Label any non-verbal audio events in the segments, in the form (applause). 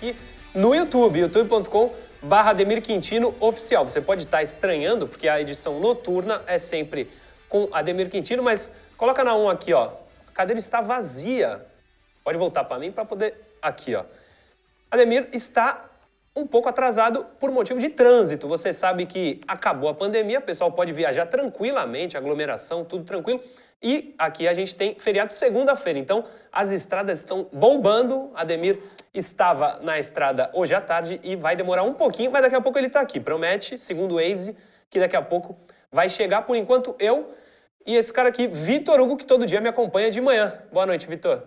aqui no YouTube, youtube.com barra Ademir Quintino Oficial. Você pode estar estranhando, porque a edição noturna é sempre com Ademir Quintino, mas coloca na 1 aqui, ó. A cadeira está vazia. Pode voltar para mim para poder... Aqui, ó. Ademir está um pouco atrasado por motivo de trânsito. Você sabe que acabou a pandemia, o pessoal pode viajar tranquilamente, aglomeração, tudo tranquilo. E aqui a gente tem feriado segunda-feira, então as estradas estão bombando. Ademir estava na estrada hoje à tarde e vai demorar um pouquinho, mas daqui a pouco ele está aqui. Promete, segundo o Waze, que daqui a pouco vai chegar. Por enquanto, eu e esse cara aqui, Vitor Hugo, que todo dia me acompanha de manhã. Boa noite, Vitor.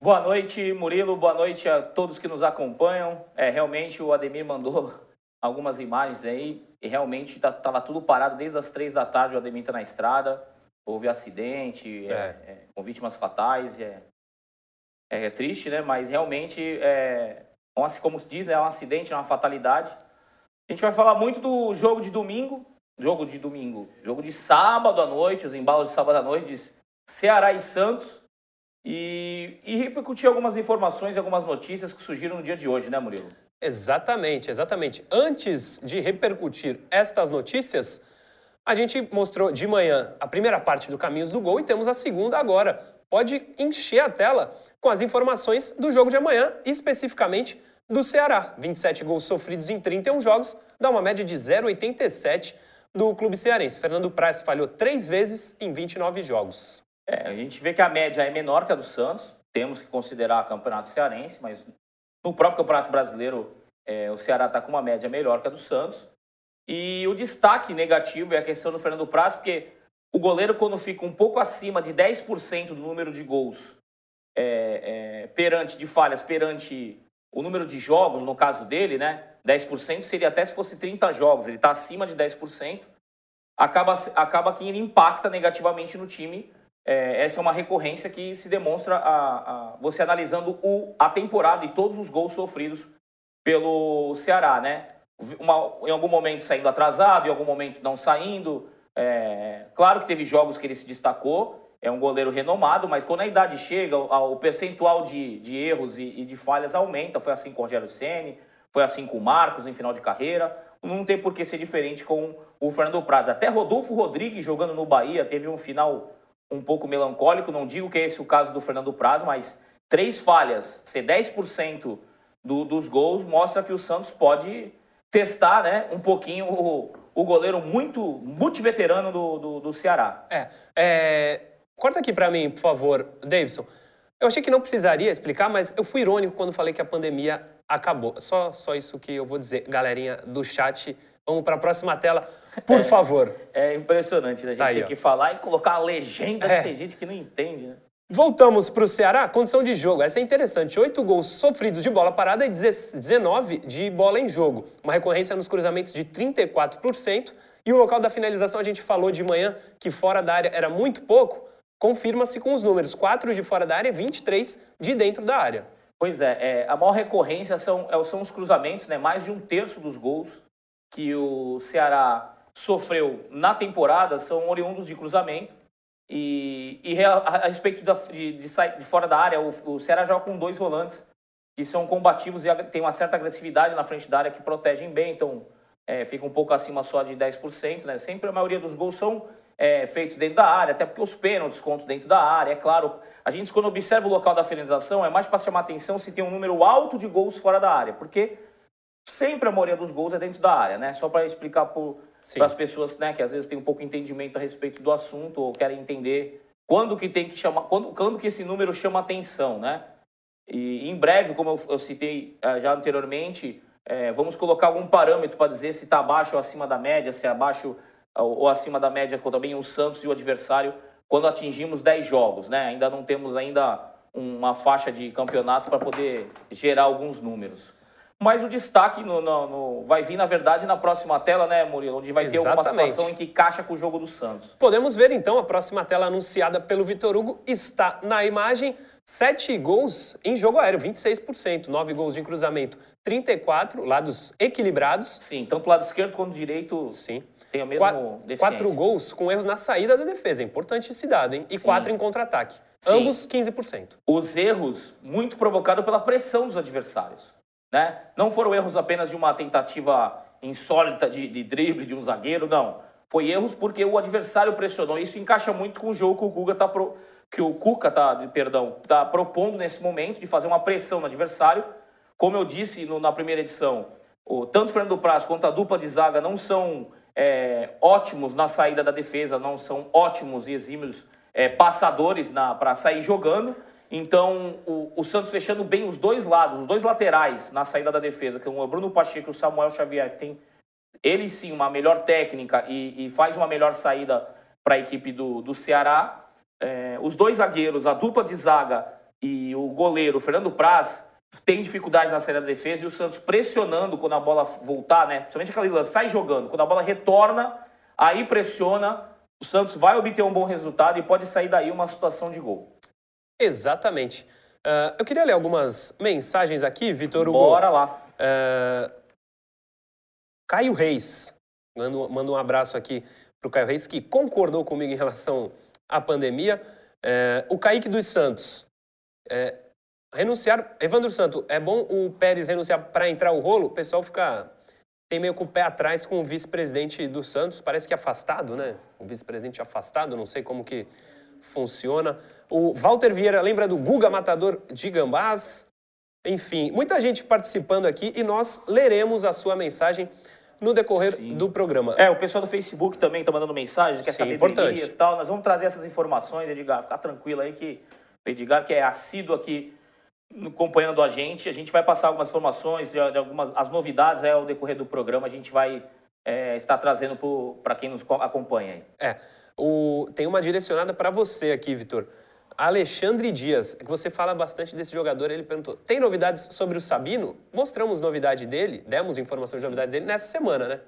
Boa noite, Murilo. Boa noite a todos que nos acompanham. É, realmente o Ademir mandou algumas imagens aí e realmente estava tá, tudo parado desde as três da tarde. O Ademir está na estrada. Houve acidente, é. É, é, com vítimas fatais. É, é, é, triste, né? Mas realmente, é, como se diz, é um acidente, é uma fatalidade. A gente vai falar muito do jogo de domingo. Jogo de domingo. Jogo de sábado à noite, os embalos de sábado à noite de Ceará e Santos e, e repercutir algumas informações e algumas notícias que surgiram no dia de hoje, né, Murilo? Exatamente, exatamente. Antes de repercutir estas notícias, a gente mostrou de manhã a primeira parte do Caminhos do Gol e temos a segunda agora. Pode encher a tela com as informações do jogo de amanhã, especificamente do Ceará. 27 gols sofridos em 31 jogos, dá uma média de 0,87 do clube cearense. Fernando Praz falhou três vezes em 29 jogos. É, a gente vê que a média é menor que a do Santos, temos que considerar o campeonato cearense, mas no próprio campeonato brasileiro é, o Ceará está com uma média melhor que a do Santos. E o destaque negativo é a questão do Fernando Praz, porque o goleiro, quando fica um pouco acima de 10% do número de gols é, é, perante, de falhas perante o número de jogos, no caso dele, né? 10% seria até se fosse 30 jogos, ele está acima de 10%, acaba, acaba que ele impacta negativamente no time é, essa é uma recorrência que se demonstra a, a, você analisando o, a temporada e todos os gols sofridos pelo Ceará, né? Uma, em algum momento saindo atrasado, em algum momento não saindo. É, claro que teve jogos que ele se destacou, é um goleiro renomado, mas quando a idade chega, o, percentual de, de erros e, e, de falhas aumenta. Foi assim com o Rogério Ceni, foi assim com o Marcos em final de carreira. Não tem por que ser diferente com o Fernando Praz. Até Rodolfo Rodrigues jogando no Bahia teve um final um pouco melancólico. Não digo que é esse o caso do Fernando Praz, mas três falhas, ser 10% do, dos gols, mostra que o Santos pode testar né, um pouquinho o, o goleiro muito multiveterano do, do, do Ceará. É, é, corta aqui para mim, por favor, Davidson. Eu achei que não precisaria explicar, mas eu fui irônico quando falei que a pandemia acabou. Só, só isso que eu vou dizer, galerinha do chat. Vamos para a próxima tela. Por é, favor. É impressionante, né? A gente tá tem aí, que falar e colocar a legenda, é. tem gente que não entende, né? Voltamos para o Ceará, condição de jogo. Essa é interessante. Oito gols sofridos de bola parada e 19 de bola em jogo. Uma recorrência nos cruzamentos de 34%. E o local da finalização, a gente falou de manhã que fora da área era muito pouco. Confirma-se com os números: 4 de fora da área e 23 de dentro da área. Pois é, é, a maior recorrência são, é, são os cruzamentos, né? Mais de um terço dos gols que o Ceará sofreu na temporada são oriundos de cruzamento. E, e a, a, respeito da, de, de, de, fora da área, o, o Ceará joga com dois volantes que são combativos e tem uma certa agressividade na frente da área que protegem bem, então é, fica um pouco acima só de 10%. Né? Sempre a maioria dos gols são é, feitos dentro da área, até porque os pênaltis contam dentro da área. É claro, a gente quando observa o local da finalização é mais para chamar atenção se tem um número alto de gols fora da área, porque sempre a maioria dos gols é dentro da área, né? Só para explicar para as pessoas, né, que às vezes têm um pouco de entendimento a respeito do assunto ou querem entender quando que tem que chamar, quando, quando que esse número chama atenção, né? E em breve, como eu, eu citei uh, já anteriormente, é, vamos colocar algum parâmetro para dizer se está abaixo ou acima da média, se é abaixo ou, ou acima da média com também o Santos e o adversário quando atingimos 10 jogos, né? Ainda não temos ainda uma faixa de campeonato para poder gerar alguns números. Mas o destaque no, no, no, vai vir, na verdade, na próxima tela, né, Murilo? Onde vai Exatamente. ter alguma situação em que caixa com o jogo do Santos. Podemos ver, então, a próxima tela anunciada pelo Vitor Hugo está na imagem. Sete gols em jogo aéreo, 26%. Nove gols de cruzamento, 34, lados equilibrados. Sim, tanto lado esquerdo quanto direito. Sim. Tem o mesmo Quatro, quatro gols com erros na saída da defesa. É importante esse dado, hein? E Sim. quatro em contra-ataque. Ambos 15%. Os erros muito provocados pela pressão dos adversários. Né? Não foram erros apenas de uma tentativa insólita de, de drible de um zagueiro, não. Foi erros porque o adversário pressionou. Isso encaixa muito com o jogo que o Guga tá pro, que o Cuca tá, perdão, tá propondo nesse momento de fazer uma pressão no adversário. Como eu disse no- na primeira edição, o, tanto o Fernando Praz quanto a dupla de zaga não são é, ótimos na saída da defesa, não são ótimos e exímios é, passadores para sair jogando. Então, o, o Santos fechando bem os dois lados, os dois laterais na saída da defesa, que são o Bruno Pacheco e o Samuel Xavier, que tem ele sim uma melhor técnica e, e faz uma melhor saída para a equipe do, do Ceará. É, os dois zagueiros, a dupla de zaga e o goleiro, Fernando Praz, tem dificuldade na saída da defesa e o Santos pressionando quando a bola voltar, né? Principalmente aquela lance, sai jogando. Quando a bola retorna, aí pressiona, o Santos vai obter um bom resultado e pode sair daí uma situação de gol. Exatamente. Ah, eu queria ler algumas mensagens aqui, Vitor Hugo. Bora lá. Ah, Caio Reis. Manda, manda um abraço aqui para o Caio Reis, que concordou comigo em relação à pandemia. Eh, o Kaique dos Santos. eh, renunciar. Evandro Santo, é bom o Pérez renunciar para entrar o rolo? O pessoal fica. Tem meio com o pé atrás com o vice-presidente do Santos, parece que afastado, né? O vice-presidente afastado, não sei como que funciona. O Walter Vieira lembra do Guga Matador de Gambás? Enfim, muita gente participando aqui e nós leremos a sua mensagem no decorrer Sim. do programa. É, o pessoal do Facebook também tá mandando mensagem, quer Sim, saber importante. e tal. Nós vamos trazer essas informações, Edgar. Fica tranquilo aí que o Edgar, que é assíduo aqui acompanhando a gente, a gente vai passar algumas informações, de algumas as novidades é, ao decorrer do programa, a gente vai é, estar trazendo para quem nos co- acompanha aí. É. O, tem uma direcionada para você aqui, Vitor. Alexandre Dias, é que você fala bastante desse jogador, ele perguntou: tem novidades sobre o Sabino? Mostramos novidade dele, demos informações de novidade dele nessa semana, né?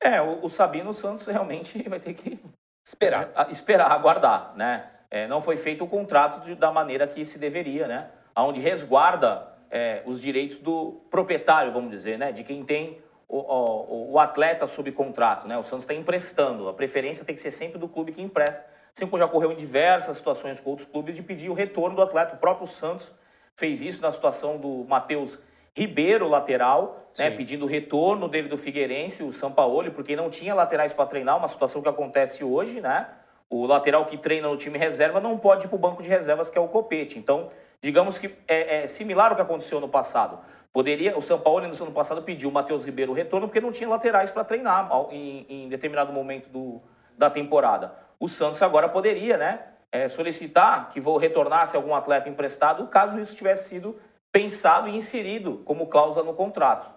É, o, o Sabino Santos realmente (laughs) vai ter que Esperar. (laughs) a- esperar, aguardar, né? É, não foi feito o contrato de- da maneira que se deveria, né? Onde resguarda é, os direitos do proprietário, vamos dizer, né? De quem tem o, o- o atleta sob contrato, né? O Santos está emprestando. A preferência tem que ser sempre do clube que empresta. Sempre já ocorreu em diversas situações com outros clubes de pedir o retorno do atleta. O próprio Santos fez isso na situação do Matheus Ribeiro, lateral, né, pedindo o retorno dele do Figueirense, o Sampaoli, porque não tinha laterais para treinar, uma situação que acontece hoje, né? O lateral que treina no time reserva não pode ir para o banco de reservas, que é o Copete. Então, digamos que é, é similar ao que aconteceu no passado. Poderia, o São Paulo no ano passado pediu o Matheus Ribeiro retorno porque não tinha laterais para treinar em, em determinado momento do, da temporada. O Santos agora poderia, né, é, solicitar que retornasse algum atleta emprestado, caso isso tivesse sido pensado e inserido como cláusula no contrato.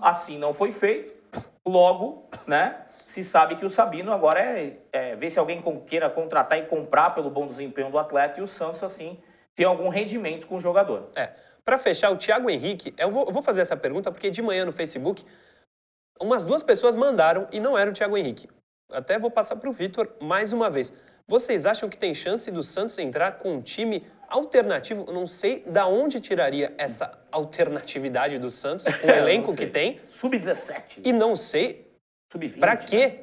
Assim não foi feito, logo, né, se sabe que o Sabino agora é, é ver se alguém queira contratar e comprar pelo bom desempenho do atleta e o Santos, assim, ter algum rendimento com o jogador. É. Para fechar, o Thiago Henrique, eu vou, eu vou fazer essa pergunta porque de manhã no Facebook, umas duas pessoas mandaram e não era o Thiago Henrique. Até vou passar para o Vitor mais uma vez. Vocês acham que tem chance do Santos entrar com um time alternativo? Eu não sei da onde tiraria essa alternatividade do Santos, (laughs) o elenco que tem, Sub-17, e não sei sub-20. para né? que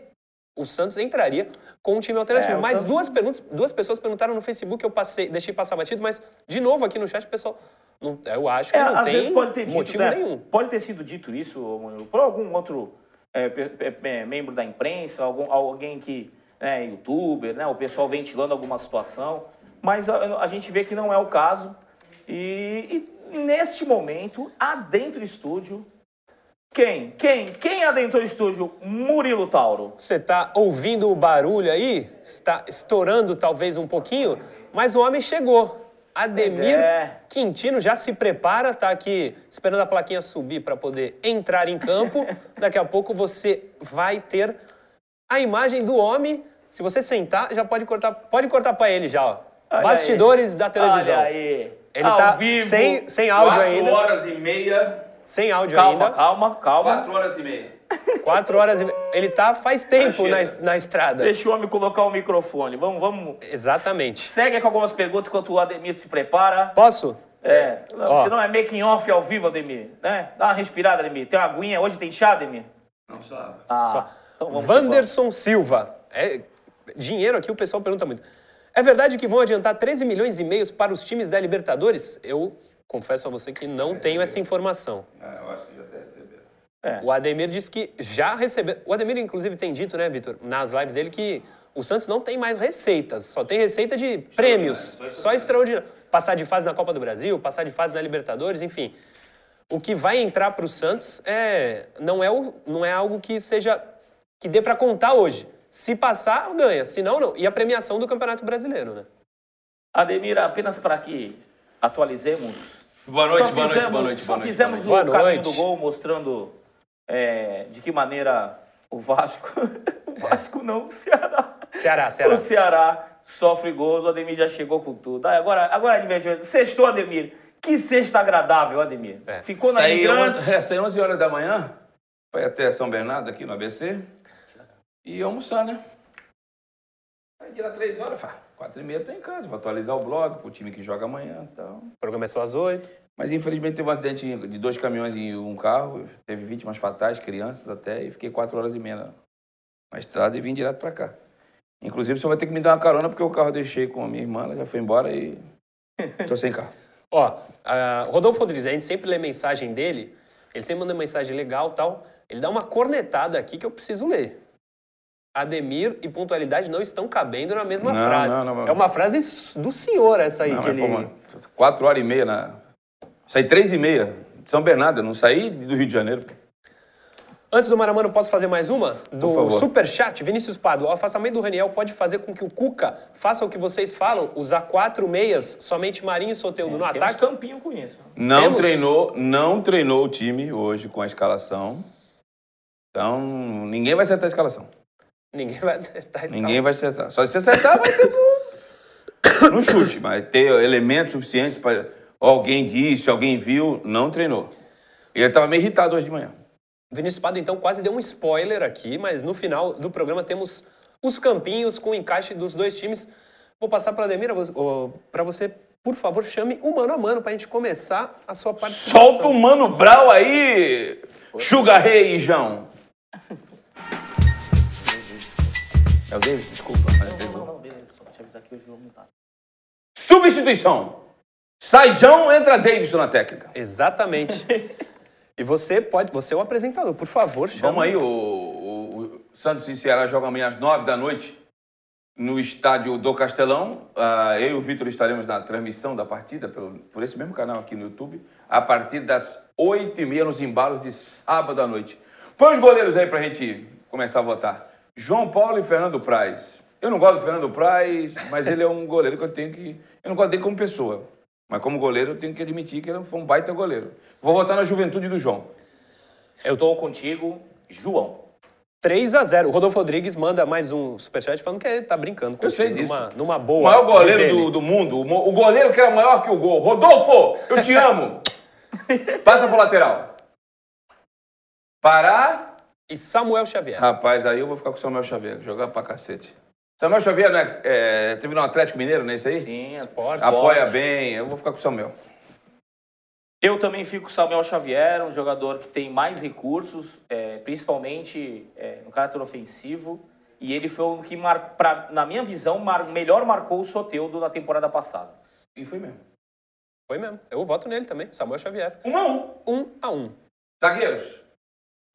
o Santos entraria com um time alternativo. É, o mas Santos- duas perguntas, duas pessoas perguntaram no Facebook, eu passei, deixei passar batido, mas de novo aqui no chat, pessoal, não- eu acho que É, não às tem vezes pode ter dito, motivo né, nenhum. Pode ter sido dito isso por algum outro é, membro da imprensa, algum, alguém que é youtuber, né, o pessoal ventilando alguma situação, mas a, a gente vê que não é o caso. E, e neste momento, adentro do estúdio, quem? Quem? Quem adentrou o estúdio? Murilo Tauro. Você está ouvindo o barulho aí? Está estourando talvez um pouquinho, mas o homem chegou. Ademir é. Quintino já se prepara, tá aqui esperando a plaquinha subir para poder entrar em campo. (laughs) Daqui a pouco você vai ter a imagem do homem. Se você sentar, já pode cortar, pode cortar para ele já, ó. Olha Bastidores aí. da televisão. Olha aí. Ele Ao tá vivo. sem, sem áudio Quatro ainda. horas e meia. Sem áudio Calma, ainda. calma, calma. Quatro horas e meia. Quatro horas e... Ele tá faz tempo na, na estrada. Deixa o homem colocar o microfone. Vamos, vamos. Exatamente. Segue com algumas perguntas enquanto o Ademir se prepara. Posso? É, não, Ó. senão é making off ao vivo, Ademir, né? Dá uma respirada, Ademir. Tem uma aguinha, hoje tem chá, Ademir? Não sabe. Ah, Só. Então vamos que Wanderson Silva. É, dinheiro aqui o pessoal pergunta muito. É verdade que vão adiantar 13 milhões e meio para os times da Libertadores? Eu confesso a você que não tenho essa informação. Ah, eu acho que já até receberam. O Ademir disse que já recebeu. O Ademir, inclusive, tem dito, né, Vitor, nas lives dele, que o Santos não tem mais receitas, só tem receita de prêmios. Só extraordinário. Passar de fase na Copa do Brasil, passar de fase na Libertadores, enfim. O que vai entrar para o Santos é, não, é o, não é algo que seja. que dê para contar hoje. Se passar, ganha. Se não, não. E a premiação do Campeonato Brasileiro, né? Ademir, apenas para que atualizemos. Boa noite, Só boa noite, boa noite, Só boa noite, fizemos boa o noite. caminho Boa do gol mostrando é, de que maneira o Vasco. (laughs) o Vasco não, o Ceará. Ceará, Ceará. O Ceará sofre gols, o Ademir já chegou com tudo. Ah, agora, agora é divertimento. Sextou, Ademir. Que sexta agradável, Ademir. É. Ficou na Saí, Imigrantes. é, (laughs) saí 11 horas da manhã, foi até São Bernardo, aqui no ABC, e almoçar, né? Aí de lá 3 horas, falei, 4 e meia eu tô em casa, vou atualizar o blog pro time que joga amanhã e tal. O programa começou às oito. Mas infelizmente teve um acidente de dois caminhões e um carro, teve vítimas fatais, crianças até, e fiquei 4 horas e meia na, na estrada e vim direto pra cá. Inclusive, você vai ter que me dar uma carona, porque o carro eu deixei com a minha irmã, ela já foi embora e (laughs) tô sem carro. Ó, a Rodolfo Rodrigues, a gente sempre lê mensagem dele, ele sempre manda mensagem legal tal. Ele dá uma cornetada aqui que eu preciso ler. Ademir e pontualidade não estão cabendo na mesma Não, frase. não, não. É uma frase do senhor essa aí Não, que ele. pô, mano, quatro horas e meia na. Saí três e meia de São Bernardo, não saí do Rio de Janeiro. Antes do Maramano, posso fazer mais uma? Do favor. Superchat, Vinícius Pado. O afastamento do Raniel pode fazer com que o Cuca faça o que vocês falam, usar quatro meias, somente Marinho e Soteldo no Temos ataque? campinho com isso. Não Temos? treinou, não treinou o time hoje com a escalação. Então, ninguém vai acertar a escalação. Ninguém vai acertar esse Ninguém vai acertar. Só se acertar, vai ser no, no chute. Mas ter elementos suficientes para. Alguém disse, alguém viu, não treinou. Ele estava meio irritado hoje de manhã. Vinícius Pado, então, quase deu um spoiler aqui, mas no final do programa temos os campinhos com o encaixe dos dois times. Vou passar para a Ademir, para você, por favor, chame o mano a mano para a gente começar a sua participação. Solta o Mano Brau aí, Sugar Ray e João. É o David? Desculpa. mas Não, não, não, beleza. Só pra te avisar que hoje o jogo não tá. Substituição. Sai João, entra Davidson na técnica. Exatamente. (laughs) e você pode, você é o apresentador, por favor, chame. Vamos aí, o, o- o Santos e Ceará jogam amanhã às nove da noite no estádio do Castelão. Ah, eu e o Vitor estaremos na transmissão da partida pelo, por esse mesmo canal aqui no YouTube, a partir das oito e meia nos embalos de sábado à noite. Põe os goleiros aí pra gente começar a votar. João Paulo e Fernando Praz. Eu não gosto do Fernando Praz, mas ele é um goleiro que eu tenho que... Eu não gosto dele como pessoa, mas como goleiro eu tenho que admitir que ele foi um baita goleiro. Vou votar na juventude do João. Eu tô contigo, João. 3 a 0 O Rodolfo Rodrigues manda mais um superchat falando que ele tá brincando com Eu sei disso. Numa, numa O boa. maior diz goleiro do, do mundo. O, o goleiro que era maior que o gol. Rodolfo, eu te amo. (laughs) Passa pro lateral. Pará. E Samuel Xavier. Rapaz, aí eu vou ficar com o Samuel Xavier. Jogar pra cacete. Samuel Xavier né, é, teve no Atlético Mineiro, não é isso aí? Sim, Esporte. Apoia bem. Eu vou ficar com o Samuel. Eu também fico com o Samuel Xavier, um jogador que tem mais recursos, é, principalmente é, no caráter ofensivo. E ele foi o que, mar, pra, na minha visão, mar, melhor marcou o Soteudo na temporada passada. E foi mesmo. Foi mesmo. Eu voto nele também, Samuel Xavier. Um a um. 1 a 1 Zagueiros.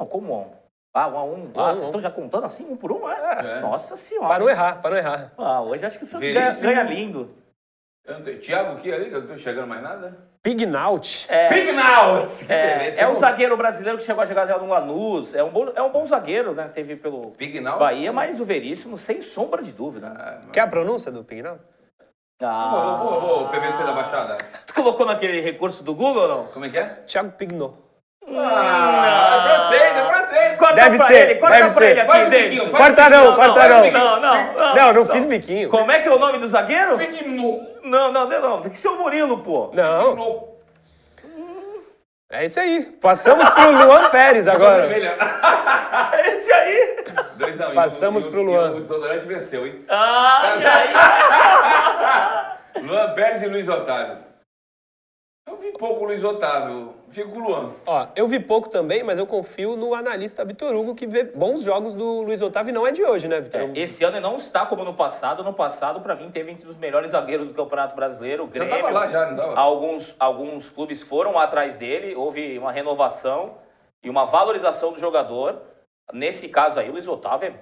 Não, como um? Ah, um a um. Um a Ah, um. vocês estão já contando assim, um por um, é? É. Nossa Para senhora. não errar, para não errar. Ah, hoje acho que o Santos ganha, ganha lindo. Não tenho- Thiago aqui ali, que eu não tô enxergando mais nada. Pignaut. Pignal! Que É, beleza. é um zagueiro brasileiro que chegou a jogar já no Lanús. É um bom, é um bom zagueiro, né? Teve pelo Pignal. Bahia, mas o Veríssimo, sem sombra de dúvida. Ah, Quer a pronúncia do Pignaut? Favor, por favor, o PVC da Baixada. Tu colocou naquele recurso do Google ou não? Como é que é? Thiago Pignot. Ah, é é francês. Corta Deve pra ser, ele, corta deve pra ser. ele Faz aqui, um Davidson. biquinho, faz Corta não, Não, corta faz não. Não, não, não. Não, não fiz biquinho. Como é que é o nome do zagueiro? Não, não, não, não. Tem que ser o Murilo, pô. Não, é isso aí. Passamos pro Luan Pérez agora. (laughs) Esse aí. Dois a um. Passamos E o- pro Luan. O desodorante venceu, hein? Ah, e aí? (laughs) Luan Pérez e Luiz Otávio. Eu vi pouco o Luiz Otávio. Fico com o Luan. Ó, eu vi pouco também, mas eu confio no analista Vitor Hugo, que vê bons jogos do Luiz Otávio e não é de hoje, né, Vitor É, esse ano ele não está como no passado. No passado, para mim, teve entre os melhores zagueiros do Campeonato Brasileiro. O Já tava lá, já, não tava? Alguns, alguns clubes foram atrás dele, houve uma renovação e uma valorização do jogador. Nesse caso aí, o Luiz Otávio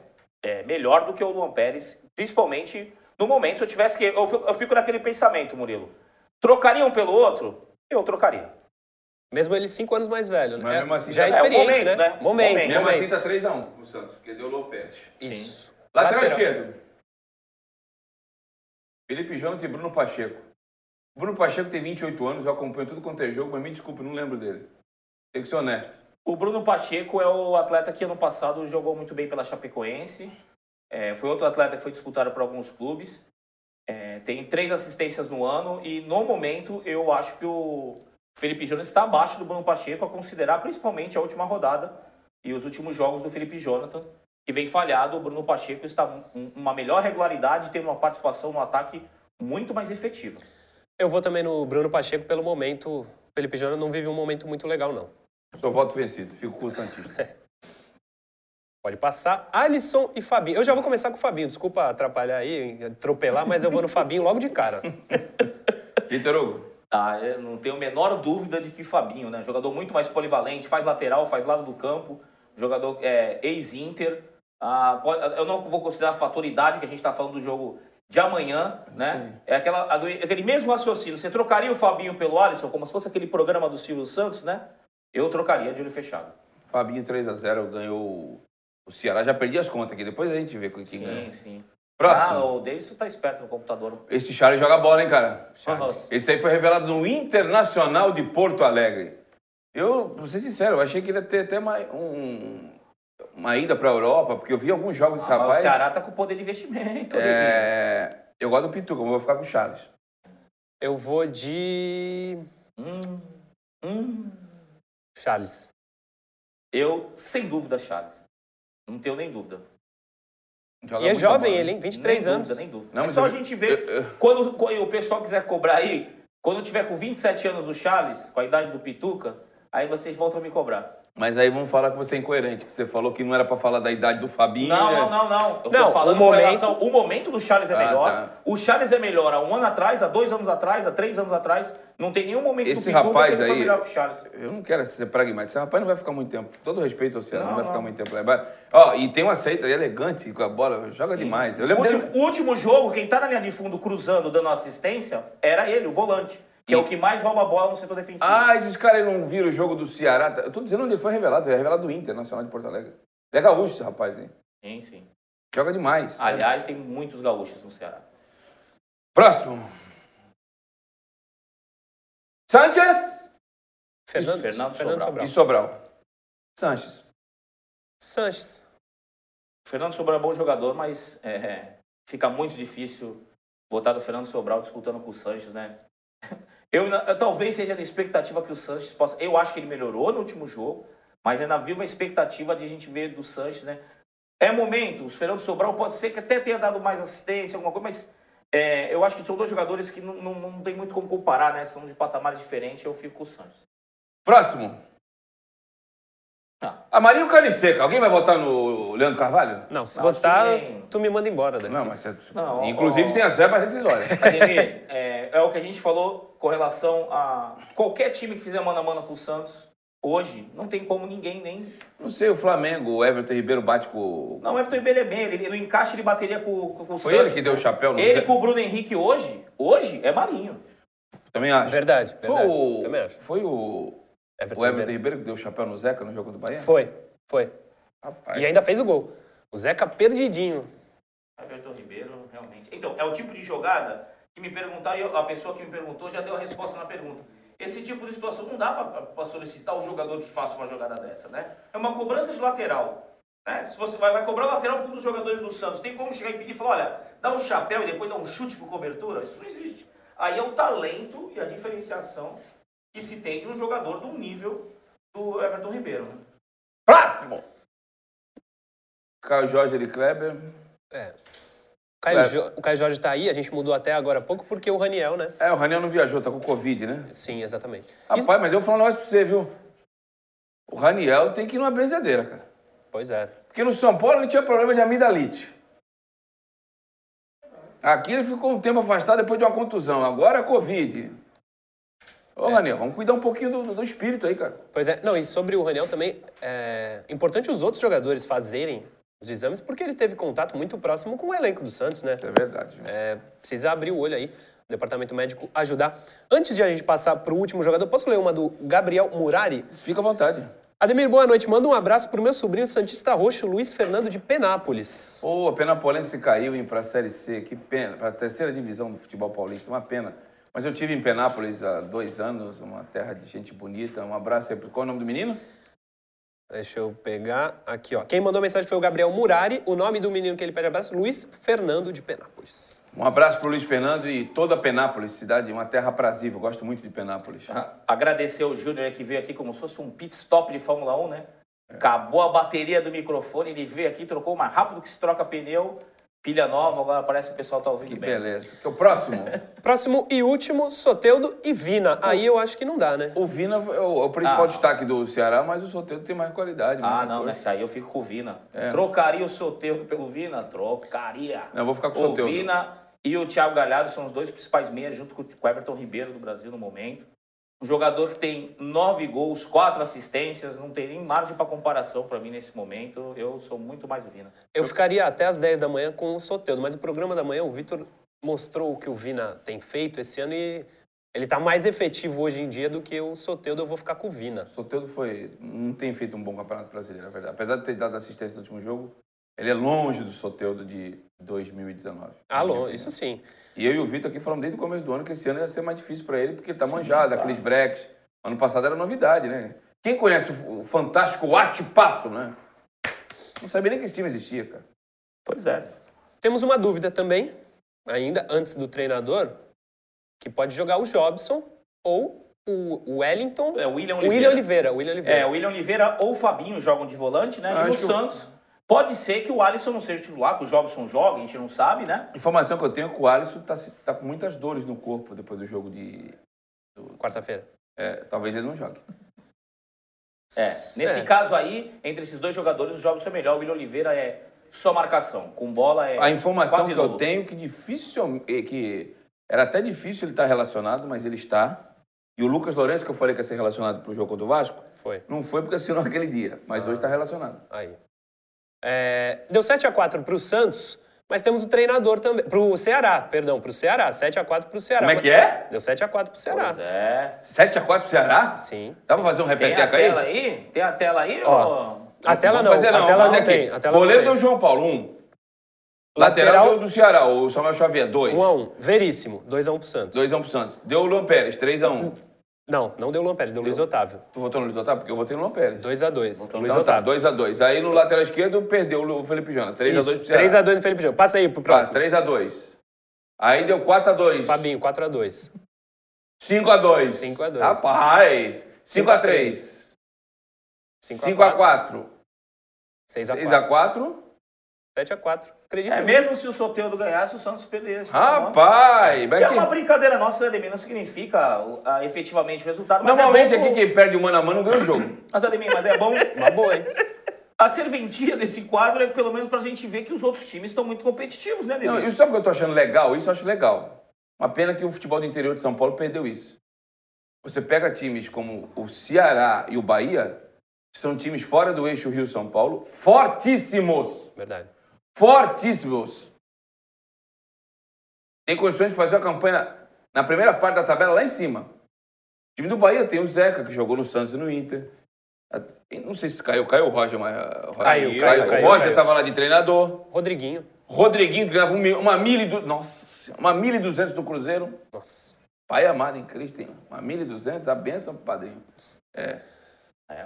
é, é melhor do que o Luan Pérez, principalmente no momento. Se eu tivesse que. Eu, fico- eu fico naquele pensamento, Murilo. Trocariam um pelo outro? Eu trocaria. Mesmo ele cinco anos mais velho, né? Mas mesmo assim já é tá- é o experiente, momento, né? né? Momento, Momento. Mesmo momento. assim tá 3x1 pro Santos, porque deu o Lopes. Isso. Lateral Lateral. esquerdo. Felipe Jonathan e Bruno Pacheco. Bruno Pacheco tem 28 anos, eu acompanho tudo quanto é jogo, mas me desculpe, não lembro dele. Tem que ser honesto. O Bruno Pacheco é o atleta que ano passado jogou muito bem pela Chapecoense. É, foi outro atleta que foi disputado por alguns clubes. É, tem três assistências no ano e no momento eu acho que o Felipe Jonathan está abaixo do Bruno Pacheco a considerar principalmente a última rodada e os últimos jogos do Felipe Jonathan, que vem falhado. O Bruno Pacheco está com uma melhor regularidade e tem uma participação no ataque muito mais efetiva. Eu vou também no Bruno Pacheco pelo momento. O Felipe Júnior não vive um momento muito legal, não. Sou voto vencido, fico com o Santista. (laughs) Pode passar. Alisson e Fabinho. Eu já vou começar com o Fabinho. Desculpa atrapalhar aí, atropelar, mas eu vou no Fabinho logo de cara. (laughs) Vitor Hugo, Ah, eu não tenho a menor dúvida de que Fabinho, né? Jogador muito mais polivalente, faz lateral, faz lado do campo, jogador é, ex-Inter. Ah, eu não vou considerar a fator idade que a gente está falando do jogo de amanhã, né? É aquela, aquele mesmo raciocínio. Você trocaria o Fabinho pelo Alisson, como se fosse aquele programa do Silvio Santos, né? Eu trocaria de olho fechado. Fabinho 3x0 ganhou o- Ceará. Já perdi as contas aqui, depois a gente vê quem Sim, ganha. sim. Próximo. Ah, o Davidson tá esperto no computador. Esse Charles joga bola, hein, cara? Charles. Esse aí foi revelado no Internacional de Porto Alegre. Eu, pra ser sincero, eu achei que ele ia ter até uma, um- uma ida pra Europa, porque eu vi alguns jogos desse Ah, rapaz. o Ceará tá com poder de investimento. É, eu gosto do Pituca, mas vou ficar com o Charles. Eu vou de. Hum, hum. Charles. Eu, sem dúvida, Charles. Não tenho nem dúvida. Joga E é jovem bola, ele, hein? 23 nem anos. Dúvida, nem dúvida. Não, é só eu- a gente ver. eu- eu- Quando, quando o pessoal quiser cobrar aí, quando tiver com 27 anos o Charles, com a idade do Pituca, aí vocês voltam a me cobrar. Mas aí vamos falar que você é incoerente, que você falou que não era pra falar da idade do Fabinho. Não, né? não, não, não. Eu Não, tô falando o com momento- relação. O momento do Charles é Ah, melhor. tá. O Charles é melhor há um ano atrás, há dois anos atrás, há três anos atrás. Não tem nenhum momento Esse do rapaz que ele foi aí- melhor que o Charles. Eu não quero ser pragmático. Esse rapaz não vai ficar muito tempo. Todo respeito ao Ceará, não, Não, vai ficar muito tempo lá. Vai- Ó, e tem uma saída elegante com a bola, joga Sim, demais. sim. Eu lembro o, último, dele. o último jogo, quem tá na linha de fundo cruzando, dando assistência, era ele, o volante. Que é o que mais rouba a bola no setor defensivo. Ah, esses caras não viram o jogo do Ceará. Eu tô dizendo onde ele foi revelado. Ele é revelado do Inter, Nacional de Porto Alegre. Ele é gaúcho esse rapaz, hein? Sim, sim. Joga demais. Aliás, tem muitos gaúchos no Ceará. Próximo. Sanchez Fernando, Fernando Fernando Sobral. Sobral. e Sobral. Sanches. Sanches. O Fernando Sobral é bom jogador, mas é, fica muito difícil votar do Fernando Sobral disputando com o Sanches, né? Eu, eu talvez seja na expectativa que o Sanches possa. Eu acho que ele melhorou no último jogo, mas ainda vivo a expectativa de a gente ver do Sanches, né? É momento, o Fernando Sobral pode ser que até tenha dado mais assistência, alguma coisa, mas é, eu acho que são dois jogadores que não, não, não tem muito como comparar, né? São de patamares diferentes, eu fico com o Sanches. Próximo. Ah. A Marinho Caniceca. Alguém vai votar no Leandro Carvalho? Não, se nem- tu me manda embora daqui. Não, mas é... Não, Inclusive ó, sem as verbas decisórias. (laughs) Ademir, é, é o que a gente falou com relação a qualquer time que fizer mano a mano com o Santos, hoje, não tem como ninguém nem. Não sei, o Flamengo, o Everton Ribeiro bate com. Não, o Everton Ribeiro é bem, ele, no encaixe ele bateria com, com, com o Foi Santos. ele que deu o chapéu no Ele Zé? com o Bruno Henrique hoje, hoje é Marinho. Também acho. Verdade, Foi verdade. o. Também acho. Foi o. Everton O Everton Ribeiro. Que deu o chapéu no Zeca no jogo do Bahia? Foi, foi. Rapaz. E ainda fez o gol. O Zeca perdidinho. Everton Ribeiro, realmente. Então, é o tipo de jogada que me perguntaram, e a pessoa que me perguntou já deu a resposta na pergunta. Esse tipo de situação não dá para solicitar o jogador que faça uma jogada dessa, né? É uma cobrança de lateral. Né? Se você vai, vai cobrar o lateral para um dos jogadores do Santos, tem como chegar e pedir e falar, olha, dá um chapéu e depois dá um chute por cobertura? Isso não existe. Aí é o talento e a diferenciação que se tem de um jogador do nível do Everton Ribeiro. Né? Próximo! Caio Jorge de Kleber. É. Caio É. Jo- o Caio Jorge tá aí, a gente mudou até agora há pouco, porque o Raniel, né? É, o Raniel não viajou, tá com Covid, né? Sim, exatamente. Rapaz, Isso- mas eu vou falar um negócio pra você, viu? O Raniel tem que ir numa benzedeira, cara. Pois é. Porque no São Paulo ele tinha problema de amidalite. Aqui ele ficou um tempo afastado depois de uma contusão. Agora é Covid. Ô, Raniel, vamos cuidar um pouquinho do, do espírito aí, cara. Pois é. Não, e sobre o Raniel também, é importante os outros jogadores fazerem os exames, porque ele teve contato muito próximo com o elenco do Santos, né? Isso é verdade. viu? É, precisa abrir o olho aí, o departamento médico ajudar. Antes de a gente passar para o último jogador, posso ler uma do Gabriel Murari? Fica à vontade. Ademir, boa noite. Manda um abraço para o meu sobrinho Santista Roxo, Luiz Fernando de Penápolis. Ô, a Penapolense caiu em para a Série C, que pena, para a terceira divisão do futebol paulista, uma pena. Mas eu tive em Penápolis há dois anos, uma terra de gente bonita. Um abraço aí. Qual é o nome do menino? Deixa eu pegar aqui, ó. Quem mandou mensagem foi o Gabriel Murari. O nome do menino que ele pede abraço, Luiz Fernando de Penápolis. Um abraço para o Luiz Fernando e toda Penápolis, cidade, uma terra aprazível. Gosto muito de Penápolis. Ah, Agradecer o Júnior que veio aqui como se fosse um pit stop de Fórmula 1, né? Acabou a bateria do microfone, ele veio aqui, trocou mais rápido que se troca pneu, pilha nova, agora parece que o pessoal tá ouvindo Que bem. beleza. Que é o próximo. (laughs) Próximo e último, Soteudo e Vina. Aí eu acho que não dá, né? o Vina é o, é o principal Ah. destaque do Ceará, mas o Soteldo tem mais qualidade. Ah, não, coisa. nessa aí eu fico com o Vina. É. Trocaria o Soteldo pelo Vina? Trocaria. Não, eu vou ficar com o o Soteldo. Vina e o Thiago Galhardo são os dois principais meias, junto com o Everton Ribeiro do Brasil no momento. Um jogador que tem nove gols, quatro assistências, não tem nem margem para comparação para mim nesse momento. Eu sou muito mais o Vina. Eu ficaria até às 10 da manhã com o Soteudo, mas o programa da manhã, o Vitor mostrou o que o Vina tem feito esse ano e ele tá mais efetivo hoje em dia do que o Soteudo. Eu vou ficar com o Vina. O Soteldo foi, não tem feito um bom campeonato brasileiro, é verdade. Apesar de ter dado assistência no último jogo, ele é longe do Soteldo de 2019. Alô, isso sim. E eu e o Vitor aqui falamos desde o começo do ano que esse ano ia ser mais difícil para ele, porque ele tá manjado, aqueles breaks. Ano passado era novidade, né? Quem conhece o, fantástico Atipato, né? Não sabia nem que esse time existia, cara. Pois é. Temos uma dúvida também, ainda antes do treinador, que pode jogar o Jobson ou o Wellington. É o William Oliveira. William Oliveira. o William Oliveira. É, o William Oliveira ou o Fabinho jogam de volante, né? Ah, e que o- Santos. Pode ser que o Alisson não seja titular, que o Jobson joga, a gente não sabe, né? Informação que eu tenho é que o Alisson tá, tá com muitas dores no corpo depois do jogo de. Quarta-feira. É, talvez ele não jogue. É. Nesse É. caso aí, entre esses dois jogadores, o Jobson é melhor. O William Oliveira é só marcação. Com bola é. A informação quase que eu tenho é que difícil, é que era até difícil ele estar relacionado, mas ele está. E o Lucas Lourenço, que eu falei que ia ser relacionado para o jogo contra o Vasco, Foi. não foi porque assinou (laughs) aquele dia, mas hoje está relacionado. Aí. É, deu 7x4 pro Santos, mas temos o treinador também. Pro Ceará, perdão, pro Ceará. 7x4 pro Ceará. Como é que é? Deu 7x4 pro Ceará. Pois é. 7x4 pro Ceará? Sim. Dá pra fazer um Tem a repeteco tela aí? aí? Tem a tela aí? Ó, ô? A tela não, fazer, a tela não fazer tem. aqui. A tela não Goleiro deu João Paulo, 1. Um. Lateral, Lateral- deu do Ceará, o Samuel Xavier, 2. 1x1. Veríssimo. 2x1 pro Santos. 2x1 pro Santos. Deu o Luan Pérez, 3x1. Não, não deu o Luan Pérez, deu o Luiz Otávio. Tu votou no Luiz Otávio? Porque eu votei no Luan Pérez. 2x2. Luiz Então tá, Otávio. 2x2. Aí no lateral esquerdo perdeu o Felipe Jona. 3x2 pro Isso, Ceará. 3x2 no Felipe João. Passa aí pro Tá, próximo. 3x2. Aí deu 4x2. Fabinho, 4x2. 5x2. 5x2. Rapaz. 5x3. 5x4. 6x4. 6x4. 7x4. Acredita É mesmo se o Soteldo ganhasse, o Santos perdesse. Rapaz. Que é que- uma brincadeira nossa, né, Ademir? Não significa ah, efetivamente o resultado. Mas Normalmente é bom, aqui quem perde o mano a mano ganha o jogo. (coughs) Mas, Ademir, mas é bom. (coughs) Uma boa, hein? A serventia desse quadro é pelo menos pra gente ver que os outros times estão muito competitivos, né, Ademir? Não, isso sabe o que eu tô achando legal? Isso eu acho legal. Uma pena que o futebol do interior de São Paulo perdeu isso. Você pega times como o Ceará e o Bahia, que são times fora do eixo Rio-São Paulo, fortíssimos. Verdade. Fortíssimos. Tem condições de fazer uma campanha na primeira parte da tabela lá em cima. O time do Bahia tem o Zeca, que jogou no Santos e no Inter. Não sei se caiu, caiu o Roger, mas. Caiu, caiu, O caiu, Roger caiu. estava lá de treinador. Rodriguinho. Rodriguinho que ganhava um uma mil e du... Nossa uma mil e duzentos do Cruzeiro. Nossa. Pai amado em Cristo, hein? Uma mil e duzentos, a benção pro padrinho. É,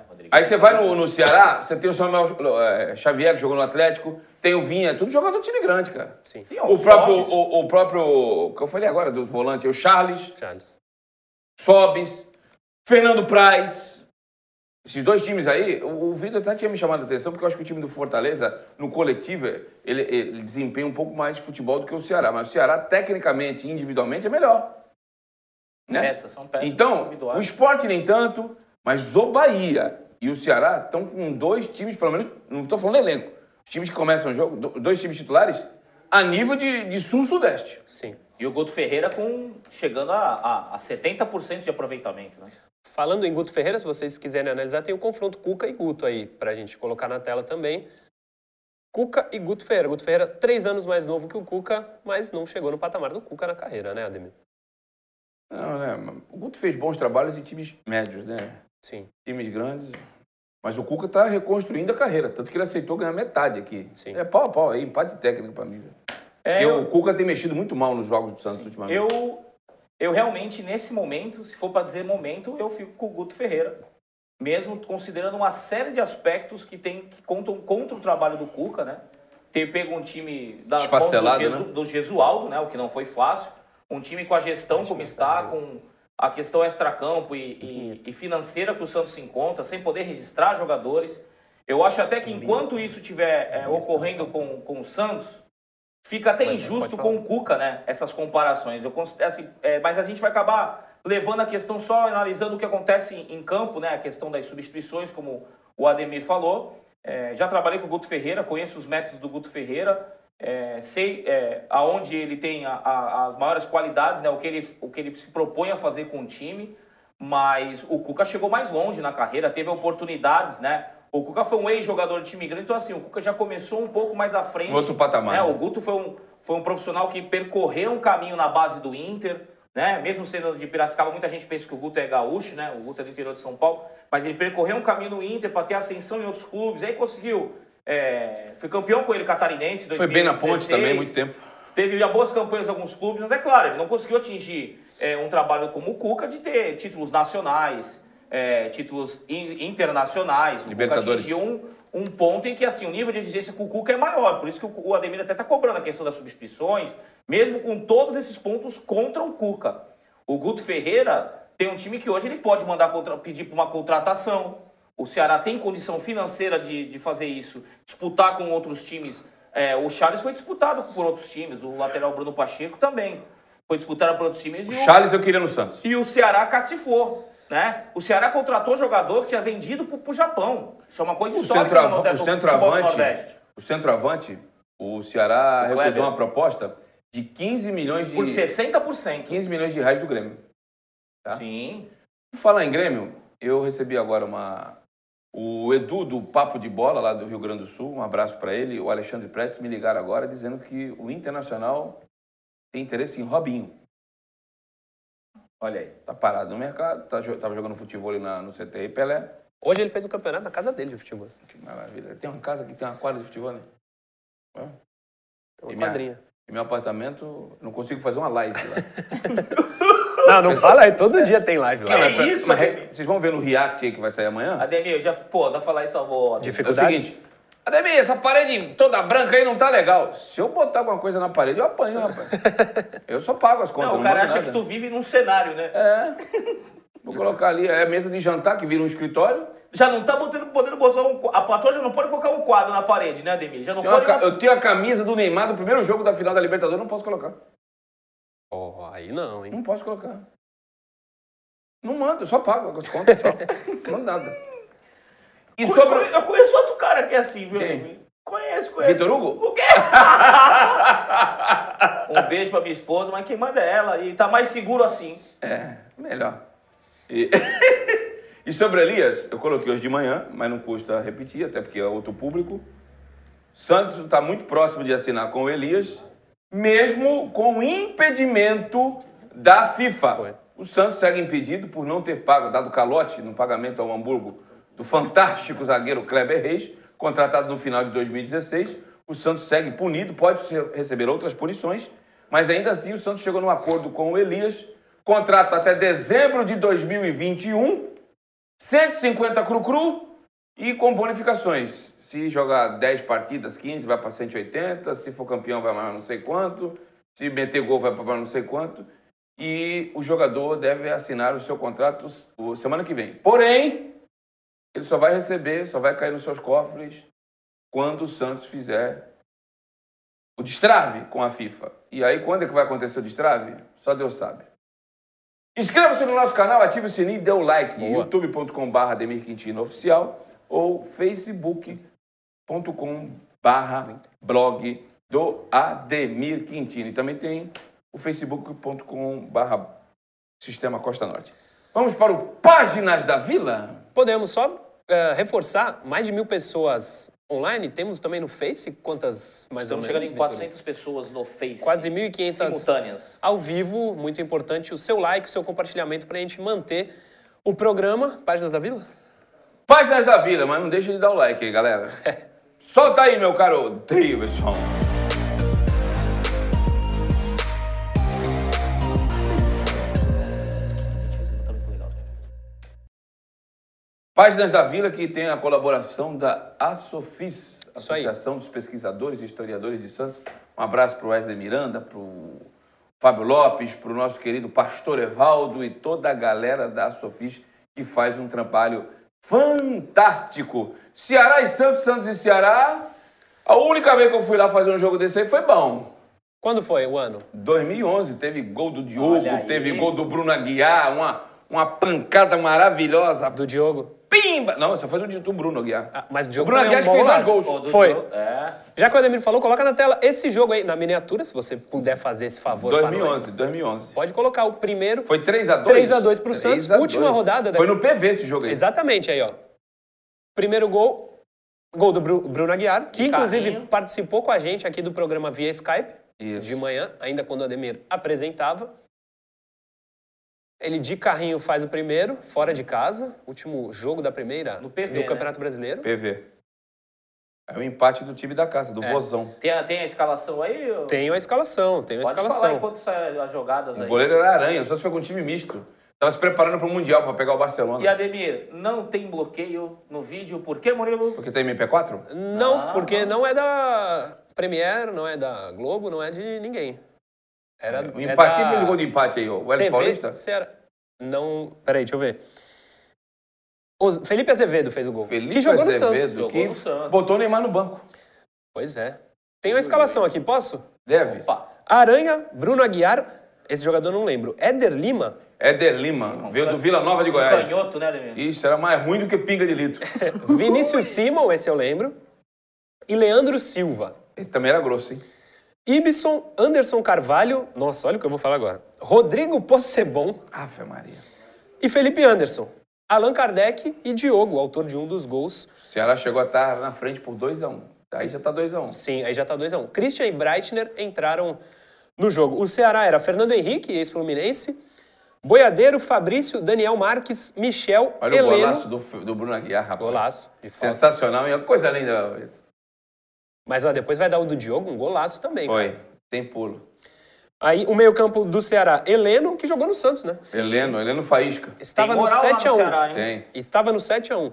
Rodrigo. Aí você vai no, no Ceará, você tem o Samuel eh, Xavier, que jogou no Atlético, tem o Vinha, tudo jogador de time grande, cara. Sim. Sim, O próprio, o, o próprio, que eu falei agora do volante, o Charles, Charles. Sobis, Fernando Praz. Esses dois times aí, o o Vitor até tinha me chamado a atenção, porque eu acho que o time do Fortaleza, no coletivo, ele, ele desempenha um pouco mais de futebol do que o Ceará. Mas o Ceará, tecnicamente e individualmente, é melhor. Né? Peças, são peças Então, individuais. o esporte nem tanto, mas o Bahia e o Ceará estão com dois times, pelo menos, não estou falando elenco, os times que começam o jogo, do- dois times titulares, a nível de, de sul-sudeste. Sim. E o Guto Ferreira com, chegando a, a, a 70% de aproveitamento. Né? Falando em Guto Ferreira, se vocês quiserem analisar, tem o confronto Cuca e Guto aí, pra gente colocar na tela também. Cuca e Guto Ferreira. Guto Ferreira, três anos mais novo que o Cuca, mas não chegou no patamar do Cuca na carreira, né, Ademir? Não, né? O Guto fez bons trabalhos em times médios, né? Sim, Times grandes. Mas o Cuca está reconstruindo a carreira, tanto que ele aceitou ganhar metade aqui. Sim. É pau a pau aí, empate técnico para mim. É, eu- o Cuca tem mexido muito mal nos jogos do Santos ultimamente. Eu, eu realmente, nesse momento, se for para dizer momento, eu fico com o Guto Ferreira. Mesmo considerando uma série de aspectos que, tem, que contam contra o trabalho do Cuca, né? Ter pego um time das mãos do, né? do Gesualdo, né? O que não foi fácil. Um time com a gestão como está, com a questão extracampo e, e, e financeira que o Santos se encontra, sem poder registrar jogadores. Eu acho até que enquanto isso estiver ocorrendo com, com o Santos, fica até Mas, injusto com o Cuca, né? Essas comparações. Eu considero assim, é, mas a gente vai acabar levando a questão só analisando o que acontece em, em campo, né? A questão das substituições, como o Ademir falou. É, já trabalhei com o Guto Ferreira, conheço os métodos do Guto Ferreira, é, sei é, aonde ele tem a- a- as maiores qualidades, né? O que, ele, o que ele se propõe a fazer com o time. Mas o Cuca chegou mais longe na carreira, teve oportunidades, né? O Cuca foi um ex-jogador de time grande, então assim, o Cuca já começou um pouco mais à frente. Um outro patamar, né? né? O Guto foi um, foi um profissional que percorreu um caminho na base do Inter, né? Mesmo sendo de Piracicaba, muita gente pensa que o Guto é gaúcho, né? O Guto é do interior de São Paulo, mas ele percorreu um caminho no Inter para ter ascensão em outros clubes, aí conseguiu. É, foi campeão com ele catarinense. em Foi bem na ponte 2016. também, muito tempo. Teve já boas campanhas em alguns clubes, mas é claro, ele não conseguiu atingir é, um trabalho como o Cuca de ter títulos nacionais, é, títulos in- internacionais. O Libertadores. Cuca atingiu um, um ponto em que assim, o nível de exigência com o Cuca é maior. Por isso que o, o Ademir até está cobrando a questão das substituições, mesmo com todos esses pontos contra o Cuca. O Guto Ferreira tem um time que hoje ele pode mandar contra- pedir para uma contratação. O Ceará tem condição financeira de, de fazer isso, disputar com outros times. É, o Charles foi disputado por outros times, o lateral Bruno Pacheco também foi disputado por outros times. O Charles eu queria no Santos. e o Ceará cacifou. Né? O Ceará contratou jogador que tinha vendido para o Japão. Isso é uma coisa O, histórica centroava- no Nordeste, o centroavante, o centroavante, o Ceará O recusou Kleber. uma proposta de 15 milhões de Por 60%. 15 milhões de reais do Grêmio. tá? Sim. Falar em Grêmio, eu recebi agora uma. O Edu do Papo de Bola, lá do Rio Grande do Sul, um abraço para ele, o Alexandre Prestes me ligaram agora dizendo que o Internacional tem interesse em Robinho. Olha aí. Tá parado no mercado, tá, tava jogando futebol ali na, no CTI Pelé. Hoje ele fez o campeonato na casa dele de futebol. Que maravilha. Tem uma casa que tem uma quadra de futebol, né? É. Tem uma E minha- quadrinha. E meu apartamento, não consigo fazer uma live lá. (laughs) Não, não fala aí, todo dia tem live lá. Que isso, Mas, Ademir? vocês vão ver no React aí que vai sair amanhã? Ademir, já, pô, dá pra falar isso, amor. É o Dificuldades? seguinte, Ademir, essa parede toda branca aí não tá legal. Se eu botar alguma coisa na parede, eu apanho, rapaz. Eu só pago as contas. Não, Não, o cara mando acha nada. que tu vive num cenário, né? É. Vou colocar ali, é mesa de jantar que vira um escritório. Já não tá botando, podendo botar um. A plateia já não pode colocar um quadro na parede, né, Ademir? Já não uma pode. ca- eu tenho a camisa do Neymar do primeiro jogo da final da Libertadores, não posso colocar. Oh, aí não, hein? Não posso colocar. Não mando, eu só pago as contas, só. Não mando nada. E Co- sobre... Eu conheço outro cara que é assim, viu, Quem? Conheço, conheço. Vitor Hugo? O quê? (laughs) um beijo pra minha esposa, mas quem manda é ela. E tá mais seguro assim. É, melhor. E, (laughs) e sobre Elias, eu coloquei hoje de manhã, mas não custa repetir, até porque é outro público. Santos está muito próximo de assinar com o Elias, mesmo com o impedimento da FIFA. Foi. O Santos segue impedido por não ter pago, dado calote no pagamento ao Hamburgo do fantástico zagueiro Kleber Reis, contratado no final de 2016. O Santos segue punido, pode receber outras punições, mas ainda assim o Santos chegou num acordo com o Elias, contrato até dezembro de 2021, 150 cru-cru e com bonificações. Se jogar 10 partidas, 15, vai para 180. Se for campeão, vai para não sei quanto. Se meter gol, vai para não sei quanto. E o jogador deve assinar o seu contrato semana que vem. Porém, ele só vai receber, só vai cair nos seus cofres quando o Santos fizer o destrave com a FIFA. E aí, quando é que vai acontecer o destrave? Só Deus sabe. Inscreva-se no nosso canal, ative o sininho e dê o like. Youtube.com.br Ademir Quintino Oficial ou facebook.com.br blog do Ademir Quintino. E também tem o facebook.com.br Sistema Costa Norte. Vamos para o Páginas da Vila? Podemos só eh, reforçar, mais de mil pessoas online. Temos também no Face, quantas mais Estamos ou chegando menos? em Vitor? 400 pessoas no Face. Quase 1.500 simultâneas. ao vivo. Muito importante o seu like, o seu compartilhamento para a gente manter o programa Páginas da Vila. Páginas da Vila, mas não deixa de dar o like aí, galera. (laughs) Solta aí, meu caro Davidson. Páginas da Vila que tem a colaboração da Asofis. Associação dos Pesquisadores e Historiadores de Santos. Um abraço para o Wesley Miranda, para o Fábio Lopes, para o nosso querido Pastor Evaldo e toda a galera da Asofis que faz um trabalho fantástico. Ceará e Santos, Santos e Ceará. A única vez que eu fui lá fazer um jogo desse aí foi bom. Quando foi o ano? 2011 teve gol do Diogo, teve gol do Bruno Aguiar, uma, uma pancada maravilhosa. Do Diogo. Pimba! Não, só foi do, do Bruno Aguiar. Ah, mas o O Diogo Bruno é Aguiar um bom fez dois golaço. gols. Foi. É. Já que o Ademir falou, coloca na tela esse jogo aí, na miniatura, se você puder fazer esse favor para 2011, nós. 2011. Pode colocar o primeiro. Foi 3x2? 3x2 pro Santos, 3 a última 2. rodada da- Foi no PV esse jogo aí. Exatamente aí, ó. Primeiro gol, gol do Bru- Bruno Aguiar, que inclusive carrinho. participou com a gente aqui do programa via Skype, Isso. de manhã, ainda quando o Ademir apresentava. Ele de carrinho faz o primeiro, fora de casa, último jogo da primeira No PV, do né? Campeonato Brasileiro. PV. É o empate do time da casa, do É. Vozão. Tem, a, tem a escalação aí? ô? Tem a escalação, tem a Pode falar escalação. enquanto sai as jogadas O aí. goleiro era Aranha, só se foi com um time misto. Tava se preparando para o Mundial, para pegar o Barcelona. E Ademir, não tem bloqueio no vídeo. Por quê, Murilo? Porque tem MP4? Não, Ah, porque não. não é da Premiere, não é da Globo, não é de ninguém. Era O é empate. da Quem fez o gol de empate aí? O Hélio TV Paulista? Ceará. Não, peraí, deixa eu ver. O Felipe Azevedo fez o gol. Felipe que jogou no Azevedo, Santos. Jogou que no Santos. botou o Neymar no banco. Pois é. Tem uma escalação aqui, posso? Deve. Opa. Aranha, Bruno Aguiar, esse jogador eu não lembro. Éder Lima, Éder Lima, veio do Vila Nova de Goiás. Canhoto, né, Ademir? Isso, era mais ruim do que pinga de litro. (laughs) Vinícius Simon, esse eu lembro. E Leandro Silva. Esse também era grosso, hein? Ibson, Anderson Carvalho, nossa, olha o que eu vou falar agora. Rodrigo Possebon Ave Maria. e Felipe Anderson. Allan Kardec e Diogo, autor de um dos gols. O Ceará chegou a estar na frente por 2x1. Aí já tá 2x1. Sim, aí já tá 2x1. Christian e Breitner entraram no jogo. O Ceará era Fernando Henrique, ex-fluminense, Boiadeiro, Fabrício, Daniel Marques, Michel, Olha o Heleno. golaço do, do Bruno Aguiar, rapaz. Golaço. Sensacional, hein? Coisa linda. Mas ó, depois vai dar o do Diogo, um golaço também. cara. Foi. Tem pulo. Aí o meio-campo do Ceará, Heleno, que jogou no Santos, né? Heleno, Heleno Faísca. Estava Tem no moral lá no 7x1. Ceará, hein? Tem. Estava no 7x1.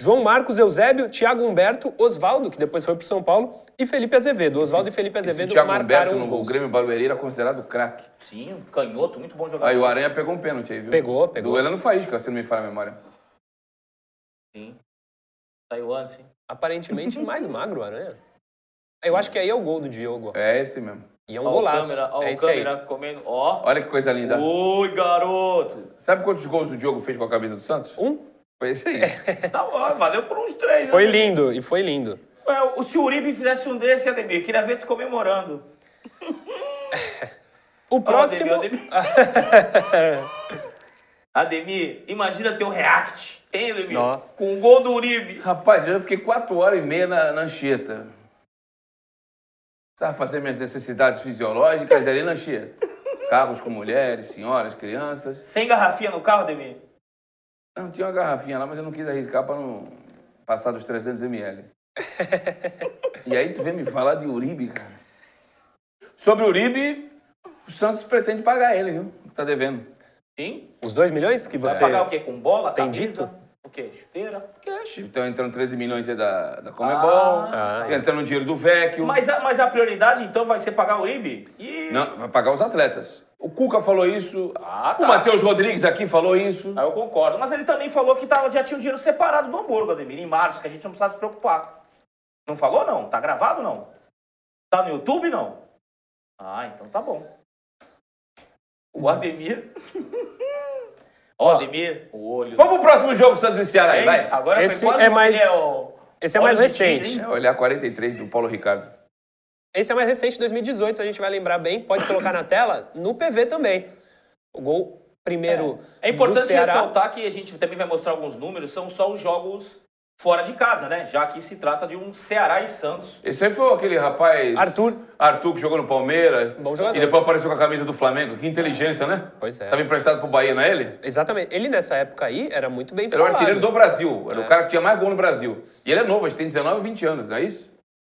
João Marcos, Eusébio, Thiago Humberto, Oswaldo, que depois foi pro São Paulo, e Felipe Azevedo. Oswaldo e Felipe Azevedo Thiago marcaram Humberto os no gols. Grêmio Barueri era considerado craque. Sim, canhoto, muito bom jogador. Aí o Aranha pegou um pênalti aí, viu? Pegou, pegou. Do Heleno Faísca, se não me falha a memória. Sim. Saiu antes, hein? Aparentemente (laughs) mais magro, o Aranha. Eu acho que aí é o gol do Diogo. ó. É esse mesmo. E é um Ó golaço. câmera, ó é o esse aí. câmera comendo. Ó. Olha que coisa linda. Oi, garoto. Sabe quantos gols o Diogo fez com a camisa do Santos? Um. Foi esse aí. (laughs) Tá bom, valeu por uns três. Foi né? lindo, e foi lindo. Ué, o- se o Uribe fizesse um desse, Ademir, queria ver tu comemorando. (laughs) O próximo. Ademir, Ademir. (laughs) Ademir, imagina teu react, hein, Ademir? Nossa. Com o gol do Uribe. Rapaz, eu fiquei quatro horas e meia na, na Anchieta. Precisava fazer minhas necessidades fisiológicas ali na Anchieta. Carros com mulheres, senhoras, crianças. Sem garrafinha no carro, Ademir? Não, tinha uma garrafinha lá, mas eu não quis arriscar para não passar dos 300 ml. E aí tu vem me falar de Uribe, cara. Sobre Uribe, o Santos pretende pagar ele, viu? Tá devendo. Sim. Os dois milhões que Vai você. pagar o quê? Com bola, tem camisa? dito? O quê? Chuteira? Cash. Estão entrando 13 milhões aí da, da Comebol. Ah, tá entrando dinheiro do Vecchio. Mas a, mas a prioridade, então, vai ser pagar o Uribe? E... Não, vai pagar os atletas. O Cuca falou isso. Ah, tá. O Matheus Rodrigues aqui falou isso. Aí eu concordo. Mas ele também falou que tava, já tinha um dinheiro separado do Hamburgo, Ademir, em março, que a gente não precisava se preocupar. Não falou, não? Tá gravado, não? Tá no YouTube, não? Ah, então tá bom. O Ademir... (laughs) Ó, Ademir, o olho... Vamos pro próximo jogo, Santos e Ceará aí, Hein? vai. Agora Esse foi quase é mais- Esse é Olha mais recente. É, olhar 43 do Paulo Ricardo. Esse é mais recente, 2018, a gente vai lembrar bem. Pode colocar na tela, no PV também. O gol primeiro É importante do Ceará. ressaltar que a gente também vai mostrar alguns números, são só os jogos fora de casa, né? Já que se trata de um Ceará e Santos. Esse aí foi aquele rapaz. Arthur. Arthur, que jogou no Palmeiras. Bom jogador. E depois apareceu com a camisa do Flamengo. Que inteligência, né? Pois é. Tava emprestado pro Bahia, não é ele? Exatamente. Ele nessa época aí era muito bem Ele era o artilheiro do Brasil. Era É. o cara que tinha mais gol no Brasil. E ele é novo, acho que tem 19 ou 20 anos, não é isso?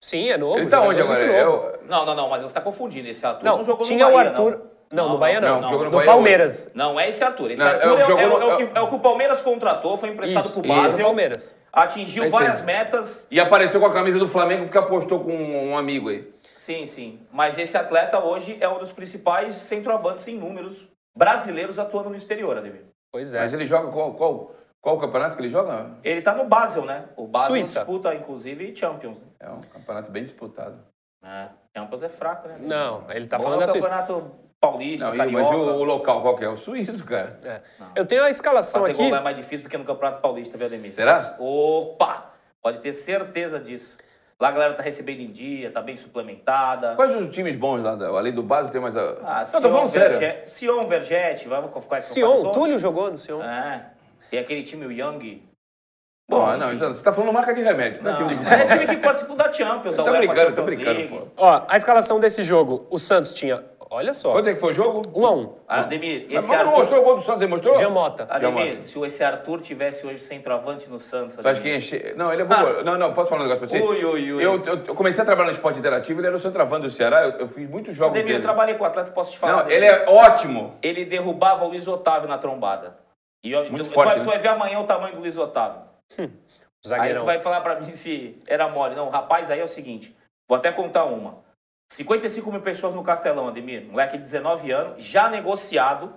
Sim, é novo. ele tá onde agora? muito É novo. o- Não, não, não, mas você está confundindo. Esse Arthur Não, não jogou tinha no o Bahia, Arthur. Não, Não, no Bahia não. não, no Palmeiras. Não, não é esse Arthur. Esse Não, é Arthur o é, é no- é o que, é o que o Palmeiras contratou, foi emprestado Isso, pro Basel, Palmeiras. atingiu É isso aí. várias metas. E apareceu com a camisa do Flamengo porque apostou com um, um amigo aí. Sim, sim. Mas esse atleta hoje é um dos principais centroavantes em números brasileiros atuando no exterior, Ademir. Pois é. Mas ele joga qual, qual, qual o campeonato que ele joga? Ele tá no Basel, né? O Basel Suíça. disputa, inclusive, Champions. né? É um campeonato bem disputado. É, Champions é fraco, né? Não, ele tá Bom falando é da Suíça. Paulista, Não, carioca. mas o, o local qual que é? O suíço, cara. É. Eu tenho a escalação Fazer aqui. gol é mais difícil do que no Campeonato Paulista, viu, Ademir? Será? Opa! Pode ter certeza disso. Lá a galera tá recebendo em dia, tá bem suplementada. Quais os times bons lá? da- Além do base tem mais a. Ah, não, tô falando sério. Verge- Sion, Vergete, vamos com quais Sion, Túlio jogou no Sion. É. Tem aquele time, o Young. Bom, Bom, não, então, você tá falando marca de remédio, não, é Não, time de é futebol. time que participou da Champions, Tá brincando, tá brincando, pô. Ó, a escalação desse jogo, o Santos tinha, olha só, Quanto é que foi o jogo? um a um. Ademir, Mas esse não Arthur... mostrou o gol do Santos, ele mostrou? Jean Mota. Ademir, se esse Arthur tivesse hoje centroavante no Santos, Tu acha que Ademir, enche... Não, ele é bom. Ah. Não, não, posso falar um negócio pra você? Ui, ui, ui. Eu, eu, eu comecei a trabalhar no esporte interativo, ele era o centroavante do Ceará, eu, eu fiz muitos jogos Ademir, eu dele. trabalhei com o atleta, posso te falar. Não, ele é ótimo. Ele derrubava o Luiz Otávio na trombada. E eu, Muito tu, forte, vai, né? tu vai ver amanhã o tamanho do Luiz Otávio. Aí Zagueirão. tu vai falar pra mim se era mole. Não, rapaz, aí é o seguinte. Vou até contar uma. 55 mil pessoas no Castelão, Ademir. Moleque de 19 anos, já negociado.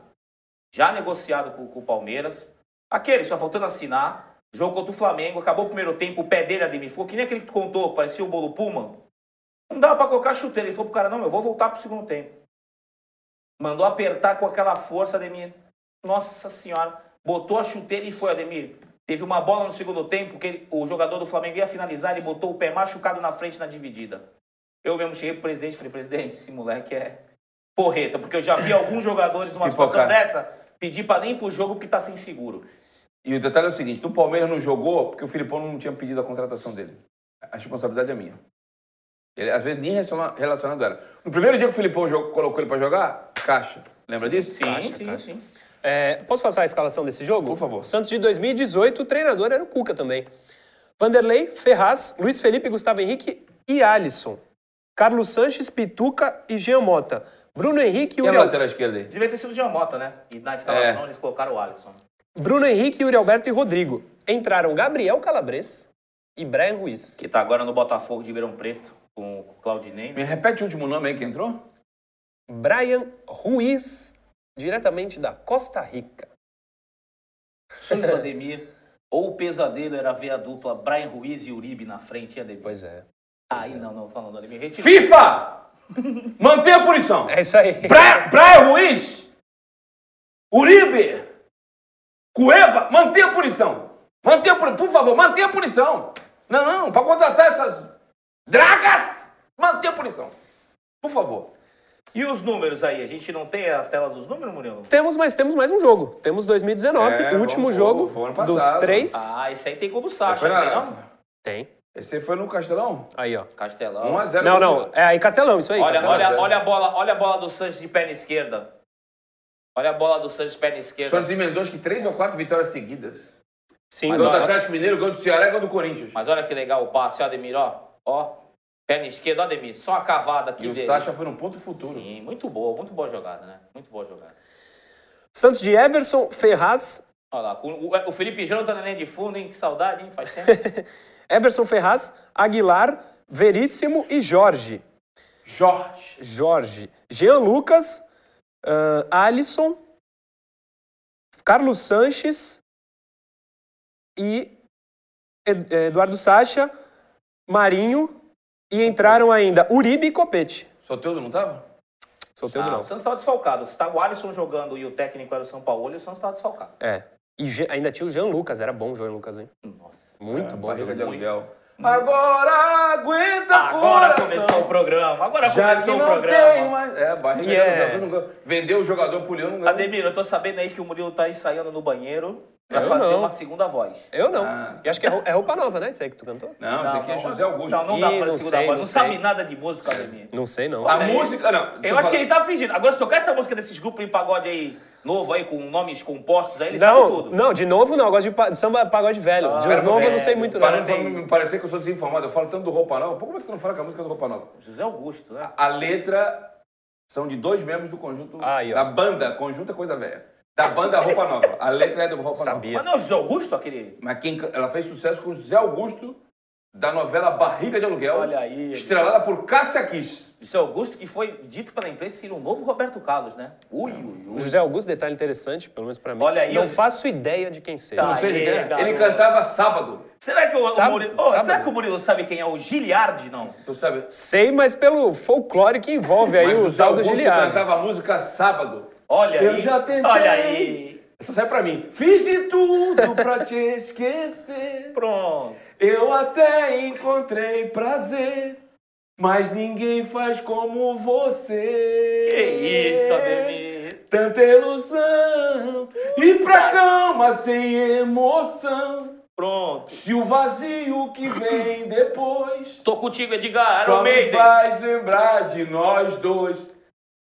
Já negociado com, com o Palmeiras. Aquele, só faltando assinar. Jogo contra o Flamengo. Acabou o primeiro tempo, o pé dele, Ademir. Ficou que nem aquele que tu contou, parecia o bolo Puma. Não dava pra colocar chuteira. Ele falou pro cara, não, eu vou voltar pro segundo tempo. Mandou apertar com aquela força, Ademir. Nossa senhora. Botou a chuteira e foi, Ademir. Teve uma bola no segundo tempo que ele- o jogador do Flamengo ia finalizar, ele botou o pé machucado na frente na dividida. Eu mesmo cheguei pro presidente e falei, presidente, esse moleque é porreta, porque eu já vi alguns jogadores numa situação dessa pedir pra nem ir pro jogo porque tá sem seguro. E o detalhe é o seguinte: o Palmeiras não jogou porque o Filipão não tinha pedido a contratação dele. A responsabilidade é minha. Ele, às vezes, nem relaciona- relacionado era. No primeiro dia que o Filipão jogou- colocou ele pra jogar, caixa. Lembra disso? Sim, Caixa, sim, caixa. sim. É, posso passar a escalação desse jogo? Por favor. Santos de 2018, o treinador era o Cuca também. Vanderlei, Ferraz, Luiz Felipe, Gustavo Henrique e Alisson. Carlos Sanches, Pituca e Jean Mota. Bruno Henrique e E a Uri, lateral esquerda aí? Devia ter sido o Giamota, né? E na escalação É. eles colocaram o Alisson. Bruno Henrique, Yuri Alberto e Rodrigo. Entraram Gabriel Calabres e Brian Ruiz. Que tá agora no Botafogo de Ribeirão Preto, com o Claudinei. Me repete o último nome aí que entrou? Brian Ruiz, diretamente da Costa Rica. Sonho do Ademir. Ou o pesadelo era ver a dupla Brian Ruiz e Uribe na frente, e Ademir. Pois é. Aí não, não, falando Ademir. Retiro. FIFA! Mantém a punição. É isso aí. Bra Brian Ruiz, Uribe, Cueva, mantenha a punição. Mantenha a punição, por favor, mantenha a punição. Não, não, para contratar essas dragas, mantenha a punição. Por favor. E os números aí? A gente não tem as telas dos números, Murilo? Temos, mas temos mais um jogo. Temos 2019, É, o último vamos- jogo vamos- ano dos passado. três. Ah, esse aí tem gol do Sacha, não tem não? Tem. Esse foi no Castelão? Aí, ó. Castelão. 1 a 0 Não, não. É aí Castelão, isso aí. Olha, Castelão. olha, olha, a bola, olha a bola do Santos de perna esquerda. Olha a bola do Santos de perna esquerda. Santos emendou acho que três ou quatro vitórias seguidas. Sim, Mas Gol do Atlético Mineiro, gol do Ceará e gol do Corinthians. Mas olha que legal o passe, ó, Ademir, ó. Ó, perna esquerda, ó, Ademir. Só a cavada aqui E o dele. Sacha foi no ponto futuro. Sim, muito boa, muito boa jogada, né? Muito boa jogada. Santos de Everson, Ferraz, Olha lá, o, o Felipe tá na linha de fundo, hein? Que saudade, hein? Faz (laughs) tempo. Everson Ferraz, Aguilar, Veríssimo e Jorge. Jorge. Jorge. Jean Lucas, ah, Alisson, Carlos Sanches e Ed- Eduardo Sacha, Marinho e entraram ainda Uribe e Copete. Soteudo não tava? Solteiro Ah, não. o Santos estava desfalcado. Se tá o Alisson jogando e o técnico era o São Paulo, o Santos estava desfalcado. É. E ainda tinha o Jean Lucas, era bom o Jean Lucas, hein? Nossa. Muito bom. Barriga de aluguel. Agora aguenta Agora coração. começou o programa. Agora Já que começou o não programa. tem mais... É, barriga E de é- aluguel. Não. Vendeu o jogador pro Leão, não ganha. Ademir, eu tô sabendo aí que o Murilo tá ensaiando no banheiro pra Eu fazer não. uma segunda voz. Eu não. Ah. E acho que é, é roupa nova, né? Isso aí que tu cantou? Não, isso aqui é José Augusto. Não, não dá pra não segunda sei, voz. não Não sabe nada de música, Ademir. Não sei, não. A aí. música... Não, Eu acho falar. que ele tá fingindo. Agora, se tocar essa música desses grupos em pagode aí, novo aí, com nomes compostos aí, ele sabe Não, tudo. não, de novo não. Eu gosto de, pa- de samba pagode velho. Ah, de os novos eu não sei velho. muito, não. Para Não me parecer que eu sou desinformado. Eu falo tanto do Roupa Nova. Pô, como é que tu não fala que a música é do Roupa Nova? José Augusto, né? A letra são de dois membros do conjunto... Aí, ó. da banda. Conjunto é coisa velha. Da banda Roupa Nova. A letra é do Roupa Sabia. Mas não é o José Augusto, aquele... Mas quem, ela fez sucesso com o Zé Augusto, da novela Barriga de Aluguel. Olha aí. Estrelada por Cássia Kiss. José Augusto, que foi dito pela imprensa ser um novo Roberto Carlos, né? Ui, ui, O ui. José Augusto, detalhe interessante, pelo menos pra mim. Olha aí, Não eu- faço ideia de quem seja. Tá. Não sei de quem é. Ele cantava Sábado. Será que o, o Murilo... Sabe? será que o Murilo sabe quem é o Giliardi, não? Tu sabe? Sei, mas pelo folclore que envolve aí Mas o o tal do Giliardi. cantava a música Sábado. Olha Eu aí. já tentei. Olha aí. Essa sai pra mim. Fiz de tudo pra te esquecer. (laughs) Pronto. Eu até encontrei prazer. Mas ninguém faz como você. Que isso, Ademir. Tanta ilusão. E pra cama sem emoção. Pronto. Se o vazio que vem depois Tô contigo, Edgar. só Iron me Maiden. faz lembrar de nós dois.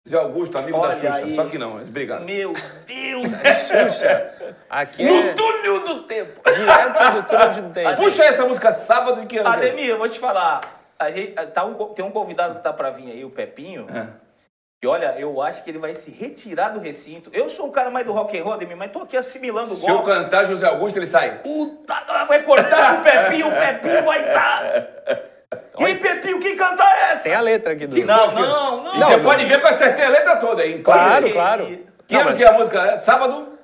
Zé Augusto, amigo Olha da Xuxa, aí. só que não, mas obrigado. Meu Deus. Xuxa. Aqui no é túnel do tempo. direto do túnel de (laughs) tempo. Puxa essa música sábado que ano? Ademir, eu vou te falar. A gente, tá um, tem um convidado que tá pra vir aí, o Pepinho. É. E olha, eu acho que ele vai se retirar do recinto. Eu sou o cara mais do rock and roll, Ademir, mas tô aqui assimilando o Se eu cantar José Augusto, ele sai. Puta, vai cortar com o Pepinho, o Pepinho vai estar. (laughs) E aí, Pepinho, que canta é essa? Tem a letra aqui do. Não, não, não. E você pode ver que eu acertei a letra toda aí. Claro, Que- claro. Que Não, ano mas- que é a música? É? Sábado?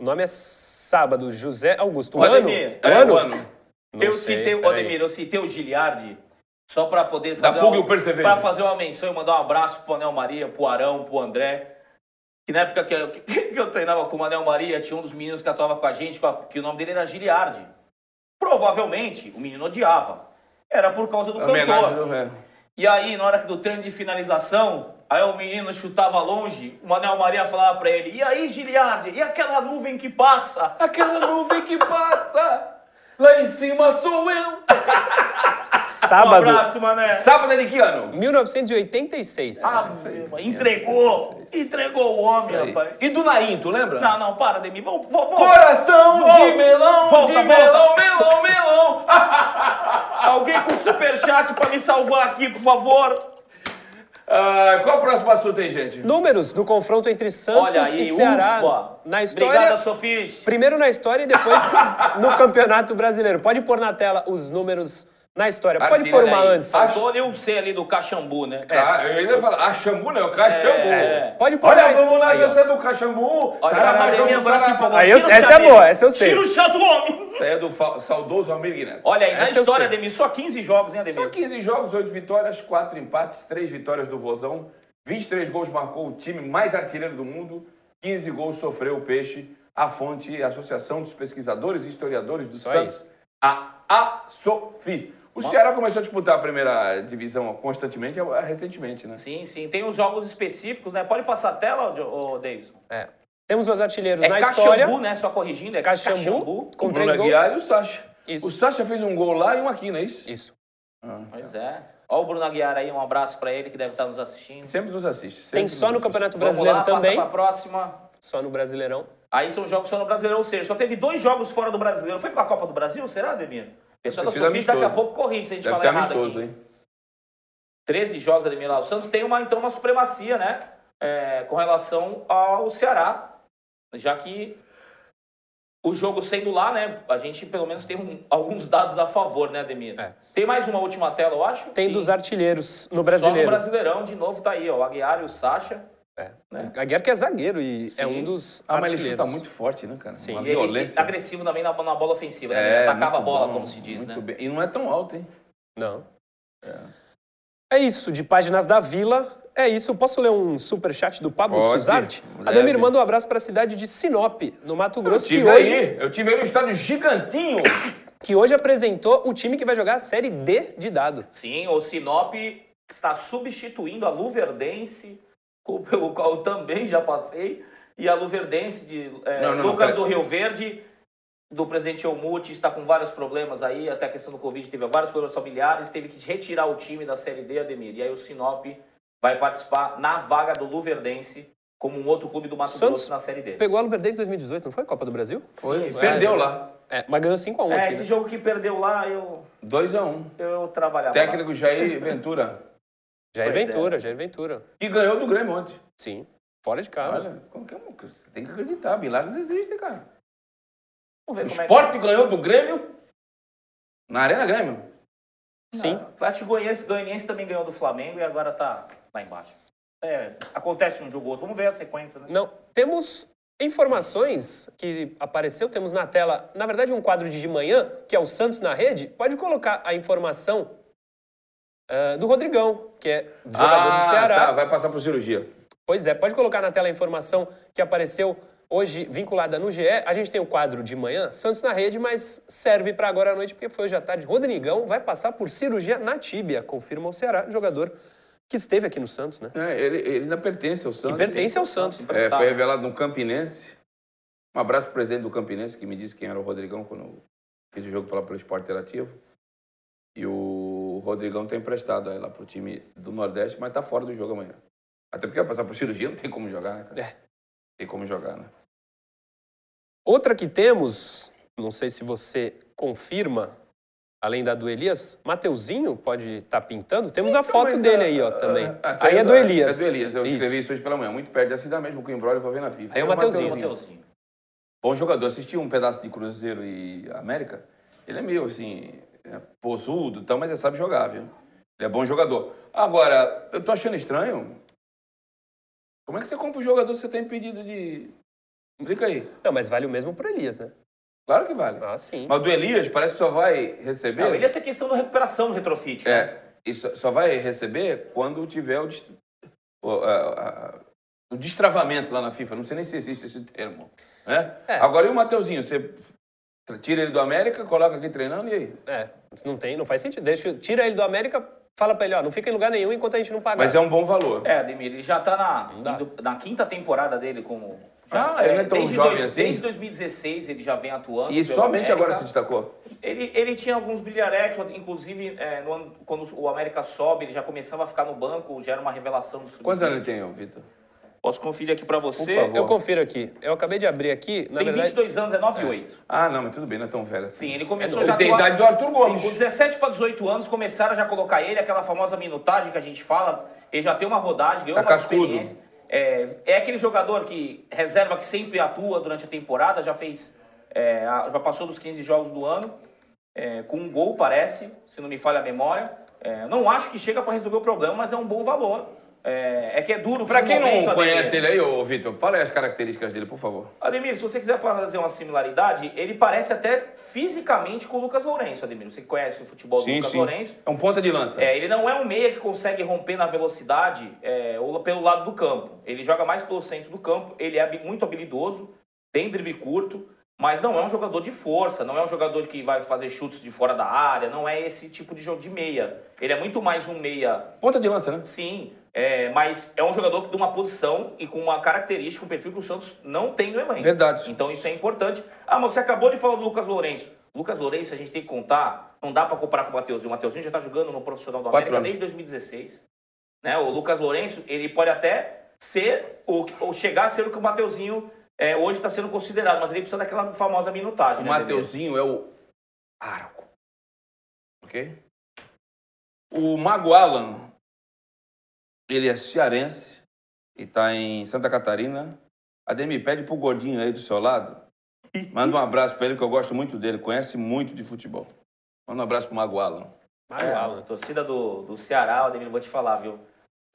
O nome é Sábado, José Augusto. O Ô, ano? O É, ano? o ano. Não eu sei, citei, o. Ademir, eu citei o Giliardi só pra poder fazer, e uma- pra fazer uma menção e mandar um abraço pro Anel Maria, pro Arão, pro André. Que na época que eu, (laughs) que eu treinava com o Anel Maria, tinha um dos meninos que atuava com a gente, que o nome dele era Giliardi. Provavelmente, o menino odiava. Era por causa do cantor. é. E aí, na hora do treino de finalização, aí o menino chutava longe, o Manel Maria falava pra ele, e aí, Giliardi, e aquela nuvem que passa? Aquela nuvem que passa, (laughs) lá em cima sou eu. (laughs) Um Sábado, abraço, Mané. Sábado é de que ano? 1986. Ah, meu, entregou, entregou o homem, Aí. rapaz. E do Naim, tu lembra? Não, não, para, Demi, vamos, vamos, Coração Volta. de melão, Volta, de volta. melão, melão, melão. (laughs) Alguém com superchat pra me salvar aqui, por favor. Ah, qual o próximo assunto aí, gente? Números do confronto entre Santos Olha aí, e Ceará. ufa. Na história, Obrigado, Sofis. primeiro na história e depois (laughs) no Campeonato Brasileiro. Pode pôr na tela os números na história. Pode Artilha pôr uma aí. antes. Faltou ali um C ali do Caxambu, né? Ah, eu ainda ia falar, ah, Xambu não, Caxambu. É. Pode pôr Olha, mais. vamos na Aí, ó. dança do Caxambu. Olha, Sarará, a academia Xambu, agora se o essa é boa, essa eu sei. Tira o chá do homem. Isso aí é do fa- saudoso Almir Guiné. Olha aí, na Essa história. Ademir, só 15 jogos, hein, Ademir? Só 15 jogos, 8 vitórias, 4 empates, 3 vitórias do Vozão. 23 gols marcou o time mais artilheiro do mundo. 15 gols sofreu o Peixe. A fonte, a Associação dos Pesquisadores e Historiadores do Isso Santos, a ASOFI. O Ceará começou a disputar a primeira divisão constantemente, eh, recentemente, né? Sim, sim. Tem os jogos específicos, né? Pode passar a tela, ô, Davidson? É. Temos os artilheiros É na Caxambu, história. né? Só corrigindo, é Caxambu, Caxambu. com o três Bruno gols. Aguiar e o Sacha. Isso. O Sacha fez um gol lá e um aqui, não é isso? Isso. Pois é. Ó o Bruno Aguiar aí, um abraço pra ele que deve estar nos assistindo. Sempre nos assiste. sempre Tem só no assiste. Campeonato Vamos Brasileiro lá, também. passa pra próxima. Só no Brasileirão. Aí são jogos só no Brasileiro, ou seja, só teve dois jogos fora do Brasileiro. Foi pra Copa do Brasil, será, Ademir? Pessoal da Sofia daqui a pouco corrige se a gente Deve ser falar errado amistoso, aqui. hein? 13 jogos, Ademir lá. O Santos tem uma, então, uma supremacia, né? é, com relação ao Ceará. Já que o jogo sendo lá, né? A gente pelo menos tem um- alguns dados a favor, né, Ademir? É. Tem mais uma última tela, eu acho? Tem Sim. dos artilheiros no Só no Brasileiro. Brasileirão, de novo, tá aí, ó. O Aguiar e o Sacha. É. Né? Aguiar que é zagueiro e é Sim. um dos Ah, mas ele chuta muito forte, né, cara? Sim. Uma E ele- violência. agressivo também na, na bola ofensiva, né? É, Ele atacava a bola, bom, como se diz, muito né? bem. E não é tão alto, hein? Não. É. isso, de páginas da Vila. É isso. Posso ler um superchat do Pablo Pode, Suzarte? leve. Ademir manda um abraço para a cidade de Sinop, no Mato Eu Grosso, que tive hoje, aí, eu tive aí no estádio gigantinho. (coughs) que hoje apresentou o time que vai jogar a Série D de dado. Sim, o Sinop está substituindo a Luverdense, pelo qual eu também já passei, e a Luverdense de é, Não, não, não, Lucas pera- do Rio Verde, do presidente Elmute, está com vários problemas aí, até a questão do Covid, teve vários problemas familiares, teve que retirar o time da Série D, Ademir. E aí o Sinop vai participar na vaga do Luverdense, como um outro clube do Mato Santos Grosso na Série D. Pegou a Luverdense em 2018, não foi? Copa do Brasil? Foi, Sim, perdeu é. lá. É, mas ganhou 5x1 É, aqui, esse né? jogo que perdeu lá, eu, 2x1. eu trabalhava lá. Técnico Jair Ventura. Jair Pois é. Ventura, Jair Ventura. E ganhou do Grêmio ontem. Sim, fora de casa. Olha, como que é, você tem que acreditar, milagres existem, cara. Vamos O é esporte ganhou do Grêmio na Arena Grêmio. Sim. O Atlético Goianiense, Goianiense também ganhou do Flamengo e agora tá lá embaixo. É, acontece um jogo ou outro. Vamos ver a sequência, né? Não, temos informações que apareceu, temos na tela, na verdade, um quadro de de manhã, que é o Santos na rede. Pode colocar a informação ah, do Rodrigão, que é jogador do Ceará. tá, vai passar por cirurgia. Pois é, pode colocar na tela a informação que apareceu hoje vinculada no GE. A gente tem o quadro de manhã, Santos na rede, mas serve para agora à noite, porque foi hoje à tarde. Rodrigão vai passar por cirurgia na tíbia, confirma o Ceará, jogador que esteve aqui no Santos, né? É, ele, ele ainda pertence ao Que Santos. pertence ao Santos. É, foi revelado no Campinense. Um abraço pro presidente do Campinense, que me disse quem era o Rodrigão quando eu fiz o jogo pela, pelo Esporte Interativo. E o Rodrigão tá emprestado aí lá pro time do Nordeste, mas tá fora do jogo amanhã. Até porque vai passar por cirurgia, não tem como jogar, né, cara? É. Tem como jogar, né? Outra que temos, não sei se você confirma, além da do Elias, Mateuzinho pode estar pintando. Temos a foto dele ah, aí, ó, ah, também. ah, aí é do Elias. É do Elias, eu Isso. escrevi isso hoje pela manhã. Muito perto dessa idade mesmo, com o Embrolho, eu vou ver na FIFA. Aí é o O Mateuzinho. Mateuzinho. Bom jogador. Assisti um pedaço de Cruzeiro e América. Ele é meio assim, é, posudo e tal, mas ele sabe jogar, viu? Ele é bom jogador. Agora, eu tô achando estranho. Como é que você compra um jogador se você tem pedido de. Explica aí. Não, mas vale o mesmo pro Elias, né? Claro que vale. Ah, sim. Mas o do Elias parece que só vai receber. Não, ele ia ter questão da recuperação do retrofit. né? É, isso só vai receber quando tiver o, dist- o, a- a- o destravamento lá na FIFA. Não sei nem se existe esse termo. Né? É. Agora, e o Mateuzinho? Você tira ele do América, coloca aqui treinando e aí? É, não tem, não faz sentido. Deixa, tira ele do América, fala pra ele, ó, não fica em lugar nenhum enquanto a gente não pagar. Mas é um bom valor. É, Ademir, ele já tá na, indo- na quinta temporada dele como. já- Ah, ele não é tão desde jovem assim? Desde 2016 ele já vem atuando. E pelo somente América. agora se destacou. Ele, ele tinha alguns bilharecos, inclusive é, no ano- quando o América sobe, ele já começava a ficar no banco, já era uma revelação do sub Quantos anos ele tem, Vitor? Posso conferir aqui pra você. Por favor. Eu confiro aqui. Eu acabei de abrir aqui, na Tem verdade... 22 anos, é 9 e 8. Ah, não, mas tudo bem, não é tão velho assim. Sim, ele começou Ele já a tem a idade do Arthur Gomes. Sim, com 17 para 18 anos começaram já a colocar ele, aquela famosa minutagem que a gente fala. Ele já tem uma rodagem, ganhou Tá uma cascudo. experiência. É, é aquele jogador que reserva que sempre atua durante a temporada, já fez. é, já passou dos 15 jogos do ano, é, com um gol, parece, se não me falha a memória. É, não acho que chega para resolver o problema, mas é um bom valor. É, é que é duro Pra pro quem momento, não conhece Ademir. ele aí, ô Vitor, fala aí as características dele, por favor. Ademir, se você quiser fazer uma similaridade, ele parece até fisicamente com o Lucas Lourenço, Ademir. Você que conhece o futebol do Lucas Lourenço. É um ponta de lança. É, ele não é um meia que consegue romper na velocidade é, ou pelo lado do campo. Ele joga mais pelo centro do campo, ele é muito habilidoso, tem drible curto, mas não é um jogador de força, não é um jogador que vai fazer chutes de fora da área, não é esse tipo de jogo de meia. Ele é muito mais um meia Ponta de lança, né? Sim, é, mas é um jogador de uma posição e com uma característica, um perfil que o Santos não tem no elenco. Verdade. Então isso é importante. Ah, mas você acabou de falar do Lucas Lourenço. Lucas Lourenço, a gente tem que contar, não dá para comparar com o Mateuzinho. O Mateuzinho já está jogando no profissional do América desde 2016. Né? O Lucas Lourenço, ele pode até ser, ou, ou chegar a ser o que o Mateuzinho é, hoje está sendo considerado, mas ele precisa daquela famosa minutagem. O né? Mateuzinho é o arco. Ok? O Mago Alan, ele é cearense e tá em Santa Catarina. Ademir, pede pro gordinho aí do seu lado. (laughs) Manda um abraço pra ele, que eu gosto muito dele, conhece muito de futebol. Manda um abraço pro Mago Alan. Mário É, Alan. a torcida do, do Ceará, Ademir, vou te falar, viu?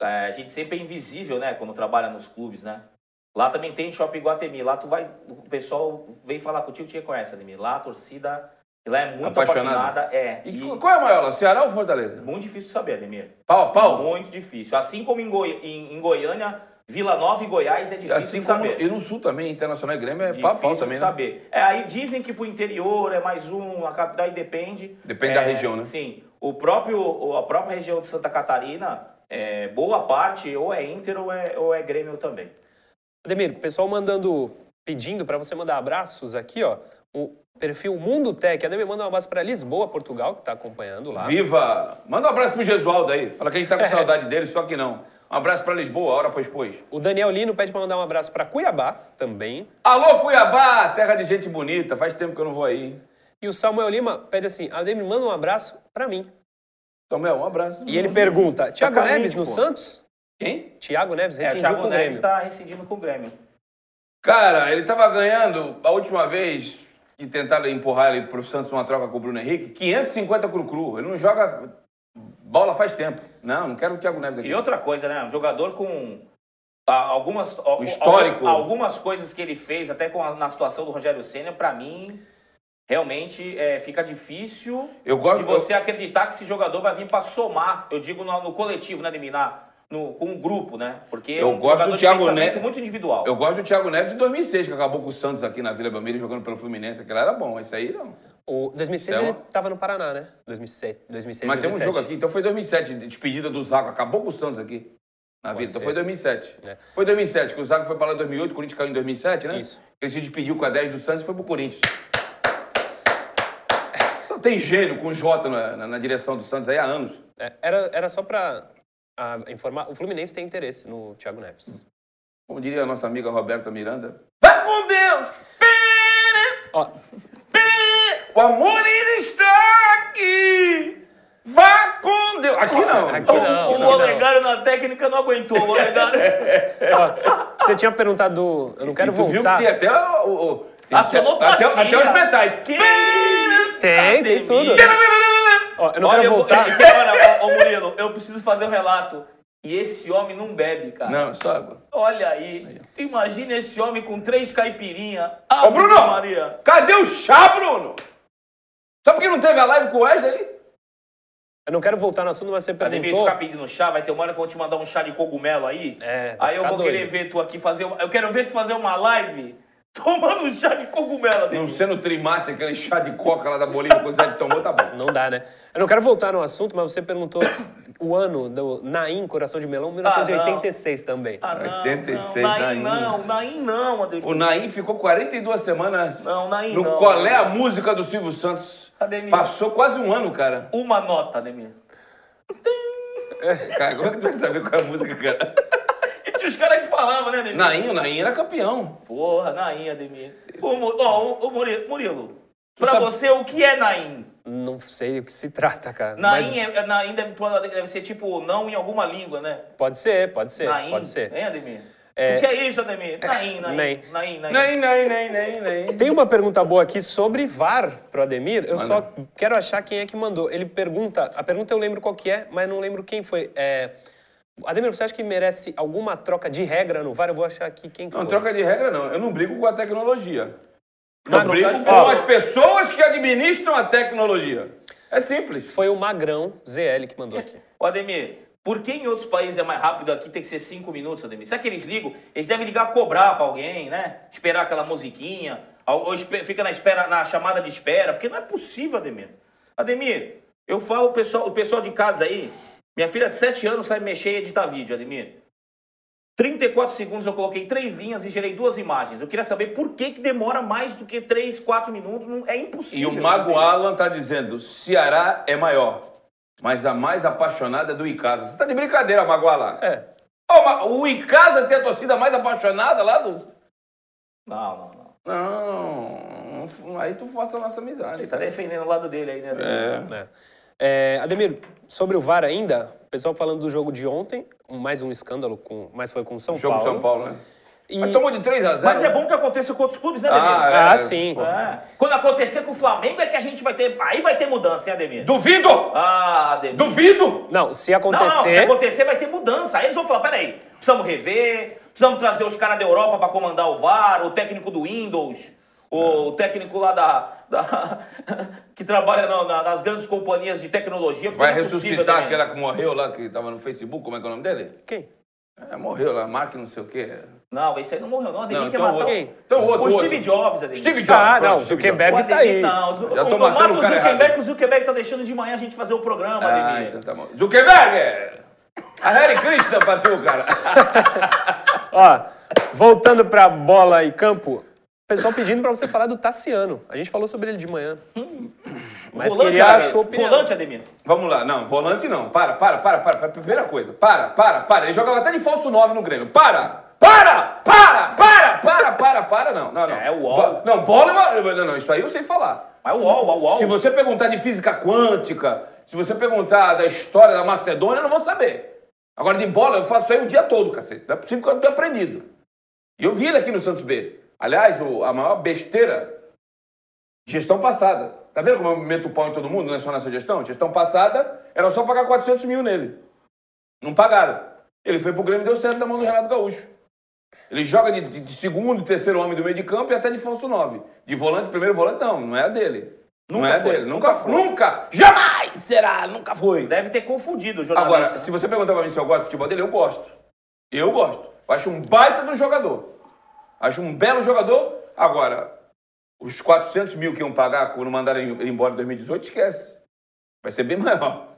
é, a gente sempre é invisível, né? Quando trabalha nos clubes, né? Lá também tem Shopping Guatemi. Lá tu vai, o pessoal vem falar contigo, te reconhece, Ademir. Lá a torcida, lá é muito Apaixonada. apaixonada. É. E, E qual é a maior, lá, Ceará ou Fortaleza? muito difícil de saber, Ademir. Pau a pau? Muito difícil. Assim como em, Goi- em- Goiânia, Vila Nova e Goiás é difícil Assim saber. E no Sul também, Internacional e Grêmio é Difícil pau também, né? saber. É, aí dizem que pro interior é mais um, a capital depende. Depende É, da região, né? Sim. O próprio, a própria região de Santa Catarina, é, boa parte ou é Inter ou é, ou é Grêmio também. Ademir, o pessoal mandando, pedindo para você mandar abraços aqui, ó. O perfil Mundo Tech. Ademir, manda um abraço para Lisboa, Portugal, que está acompanhando lá. Viva! Manda um abraço pro Gesualdo aí. Fala que a gente tá com (laughs) saudade dele, só que não. Um abraço pra Lisboa, hora pois pois. O Daniel Lino pede para mandar um abraço para Cuiabá também. Alô, Cuiabá, terra de gente bonita. Faz tempo que eu não vou aí. E o Samuel Lima pede assim: Ademir, manda um abraço para mim. Tomel, um abraço. E ele pergunta: Thiago carente, Neves no pô. Santos? Quem? Thiago Neves É, o rescindiu Thiago com o Neves Grêmio. está rescindindo com o Grêmio. Cara, ele tava ganhando a última vez que tentaram empurrar ele pro Santos uma troca com o Bruno Henrique, 550 cru-cru. Ele não joga bola faz tempo. Não, não quero o Thiago Neves aqui. E outra coisa, né? Um jogador com ah, algumas, al- histórico. al- algumas coisas que ele fez, até com a- na situação do Rogério Senna, pra mim, realmente é, fica difícil Eu gosto- de você acreditar que esse jogador vai vir pra somar, eu digo no, no coletivo, né, Deminar? No, com o grupo, né? Porque é Eu um gosto do Thiago Neves. muito individual. Eu gosto do Thiago Neves de 2006, que acabou com o Santos aqui na Vila Belmiro jogando pelo Fluminense. Aquele era bom, esse aí não. O 2006 Então- ele estava no Paraná, né? 2006, 2006 Mas tem um 2007. jogo aqui, então foi 2007, de despedida do Zago. Acabou com o Santos aqui na vida. Então ser. foi 2007. É. Foi 2007, que o Zago foi para lá em 2008, o Corinthians caiu em 2007, né? Isso. Ele se despediu com a 10 do Santos e foi pro Corinthians. Só tem gênio com J na, na- na direção do Santos aí há anos. É, era, era só para informar. O Fluminense tem interesse no Thiago Neves. Como diria a nossa amiga Roberta Miranda. Vai com Deus! Ó, O amor ainda está aqui! Vá com Deus! Aqui não. Aqui não. o Olegário na técnica não aguentou, o Olegário... ó, você tinha perguntado. do- Eu não quero E tu viu voltar. que tem até o... o- o- tem A até, até os metais. Que Tem, tem tudo. Ó, eu não Olha, quero eu vou- voltar. (laughs) ô, Murilo, eu preciso fazer um relato. E esse homem não bebe, cara. Não, só água. Olha aí. Tu imagina esse homem com três caipirinha. Ô, Bruno! Maria. Cadê o chá, Bruno? Só porque não teve a live com o Wesley? Eu não quero voltar no assunto, mas você Ademir, perguntou. ficar pedindo chá, vai ter uma hora que eu vou te mandar um chá de cogumelo aí. É, Aí eu vou doido. querer ver tu aqui fazer. uma- Eu quero ver tu fazer uma live tomando um chá de cogumelo, Ademir. Não sendo trimate, aquele chá de coca lá da Bolívia que o Zé tomou, tá bom. Não dá, né? Eu não quero voltar no assunto, mas você perguntou o ano do Naim Coração de Melão, 1986 também. Ah, não, 86, não, Naim Naim. não, Naim não, Ademir. O Naim ficou 42 semanas Não, Naim no não. Qual é a Música do Silvio Santos. Ademir. Passou quase um ano, cara. Uma nota, Ademir. (laughs) Cara, como é que tu vai saber qual é a música, cara? Tinha os caras que falavam, né, Ademir? Naim, o Naim era campeão. Porra, Naim, Ademir. Ô, Mu- ó, ô, ô, Murilo, Murilo, pra sabe- você, o que é Naim? Não sei o que se trata, cara. Naim, mas é, é- Naim deve, deve ser tipo não em alguma língua, né? Pode ser, pode ser, Naim, pode ser. Hein, Ademir? É. O que é isso, Ademir? Naim, Naim, Nem. Naim, Naim. Naim, Naim, Naim, Naim, Naim. Tem uma pergunta boa aqui sobre VAR pro Ademir. Eu só quero achar quem é que mandou. Ele pergunta, a pergunta eu lembro qual que é, mas não lembro quem foi. É, Ademir, você acha que merece alguma troca de regra no VAR? Eu vou achar aqui quem foi. Não, troca de regra não. Eu não brigo com a tecnologia. Não, Eu brigo com as pessoas que administram a tecnologia. É simples. Foi o Magrão ZL que mandou aqui. (laughs) Ô, Ademir, por que em outros países é mais rápido aqui tem que ser cinco minutos, Ademir? Será que eles ligam? Eles devem ligar cobrar pra alguém, né? Esperar aquela musiquinha. Ou, ou fica na espera, na chamada de espera, porque não é possível, Ademir. Ademir, eu falo o pessoal, o pessoal de casa aí, minha filha de 7 anos sabe mexer e editar vídeo, Ademir. 34 segundos eu coloquei três linhas e gerei duas imagens. Eu queria saber por que, que demora mais do que 3, 4 minutos. Não, é E impossível. o Mago Ademir. Alan tá dizendo, Ceará é maior, mas a mais apaixonada é do Icasa. Você tá de brincadeira, Mago Alan. É. Ma- o Icasa tem a torcida mais apaixonada lá do... Não, não, não. Não, não- aí tu força a nossa amizade. Ele tá defendendo o lado dele aí, né, Ademir? É. É. É, Ademir, sobre o VAR ainda, o pessoal falando do jogo de ontem, mais um escândalo, com, mas foi com o São Jogo Paulo. de São Paulo, né? E... Mas tomou de 3 a 0 Mas é bom que aconteça com outros clubes, né, Ademir? Ah, é. Ah, sim. É. Quando acontecer com o Flamengo é que a gente vai ter. Aí vai ter mudança, hein, Ademir? Duvido! Ah, Ademir. Duvido! Não, se Não, não, se acontecer... acontecer vai ter mudança. Aí eles vão falar, peraí, precisamos rever, precisamos trazer os caras da Europa pra comandar o VAR, o técnico do Windows, o técnico lá da... da- (laughs) que trabalha na- na- nas grandes companhias de tecnologia. Vai é ressuscitar aquela que morreu lá, que tava no Facebook, como é que é o nome dele? Quem? É, morreu lá, Mark não sei o quê. Não, esse aí não morreu, não. Ademir Não, quer então matar outro. Então outro, o outro. Steve Jobs, Ademir. Steve Jobs. Ah, pronto, não, Steve Zuckerberg tá Ademir, aí. Não, o, Já tô o, o o cara Zuckerberg, o Zuckerberg tá deixando de manhã a gente fazer o programa, Ah, Ademir. então tá bom. Zuckerberg! A Harry Krishna pra tu, cara. (laughs) Ó, voltando pra bola e campo, o pessoal pedindo pra você falar do Tassiano. A gente falou sobre ele de manhã. Mas volante, queria a Ademir. sua opinião. Volante, Ademir. Vamos lá, não, volante não. Para, para, para, para, para. Primeira coisa, para, para, para. Ele jogava até de falso 9 no Grêmio. Para! Para! Para! Para! Para! Para! Para! Não, não, não. É, o UOL. Não, bola é. Não, não, isso aí eu sei falar. Mas o UOL, o UOL. Se você perguntar de física quântica, se você perguntar da história da Macedônia, eu não vou saber. Agora, de bola, eu faço isso aí o dia todo, cacete. Não é possível que eu não tenha aprendido. E eu vi ele aqui no Santos B. Aliás, a maior besteira, gestão passada. Tá vendo como eu meto o pau em todo mundo, não é só nessa gestão? Gestão passada, era só pagar 400 mil nele. Não pagaram. Ele foi pro Grêmio e deu certo na mão do Renato Gaúcho. Ele joga de, de- de segundo e terceiro homem do meio de campo e até de falso 9. De volante, primeiro volante, não, não é a dele. não Nunca é foi, dele. nunca Nunca, foi. nunca, jamais será, nunca foi. Deve ter confundido o jornalista. Agora, se você perguntar pra mim se eu gosto de futebol dele, eu gosto. Eu gosto. Eu acho um baita do jogador. Acho um belo jogador. Agora, os 400 mil que iam pagar quando mandaram ele embora em 2018, esquece. Vai ser bem (laughs) maior.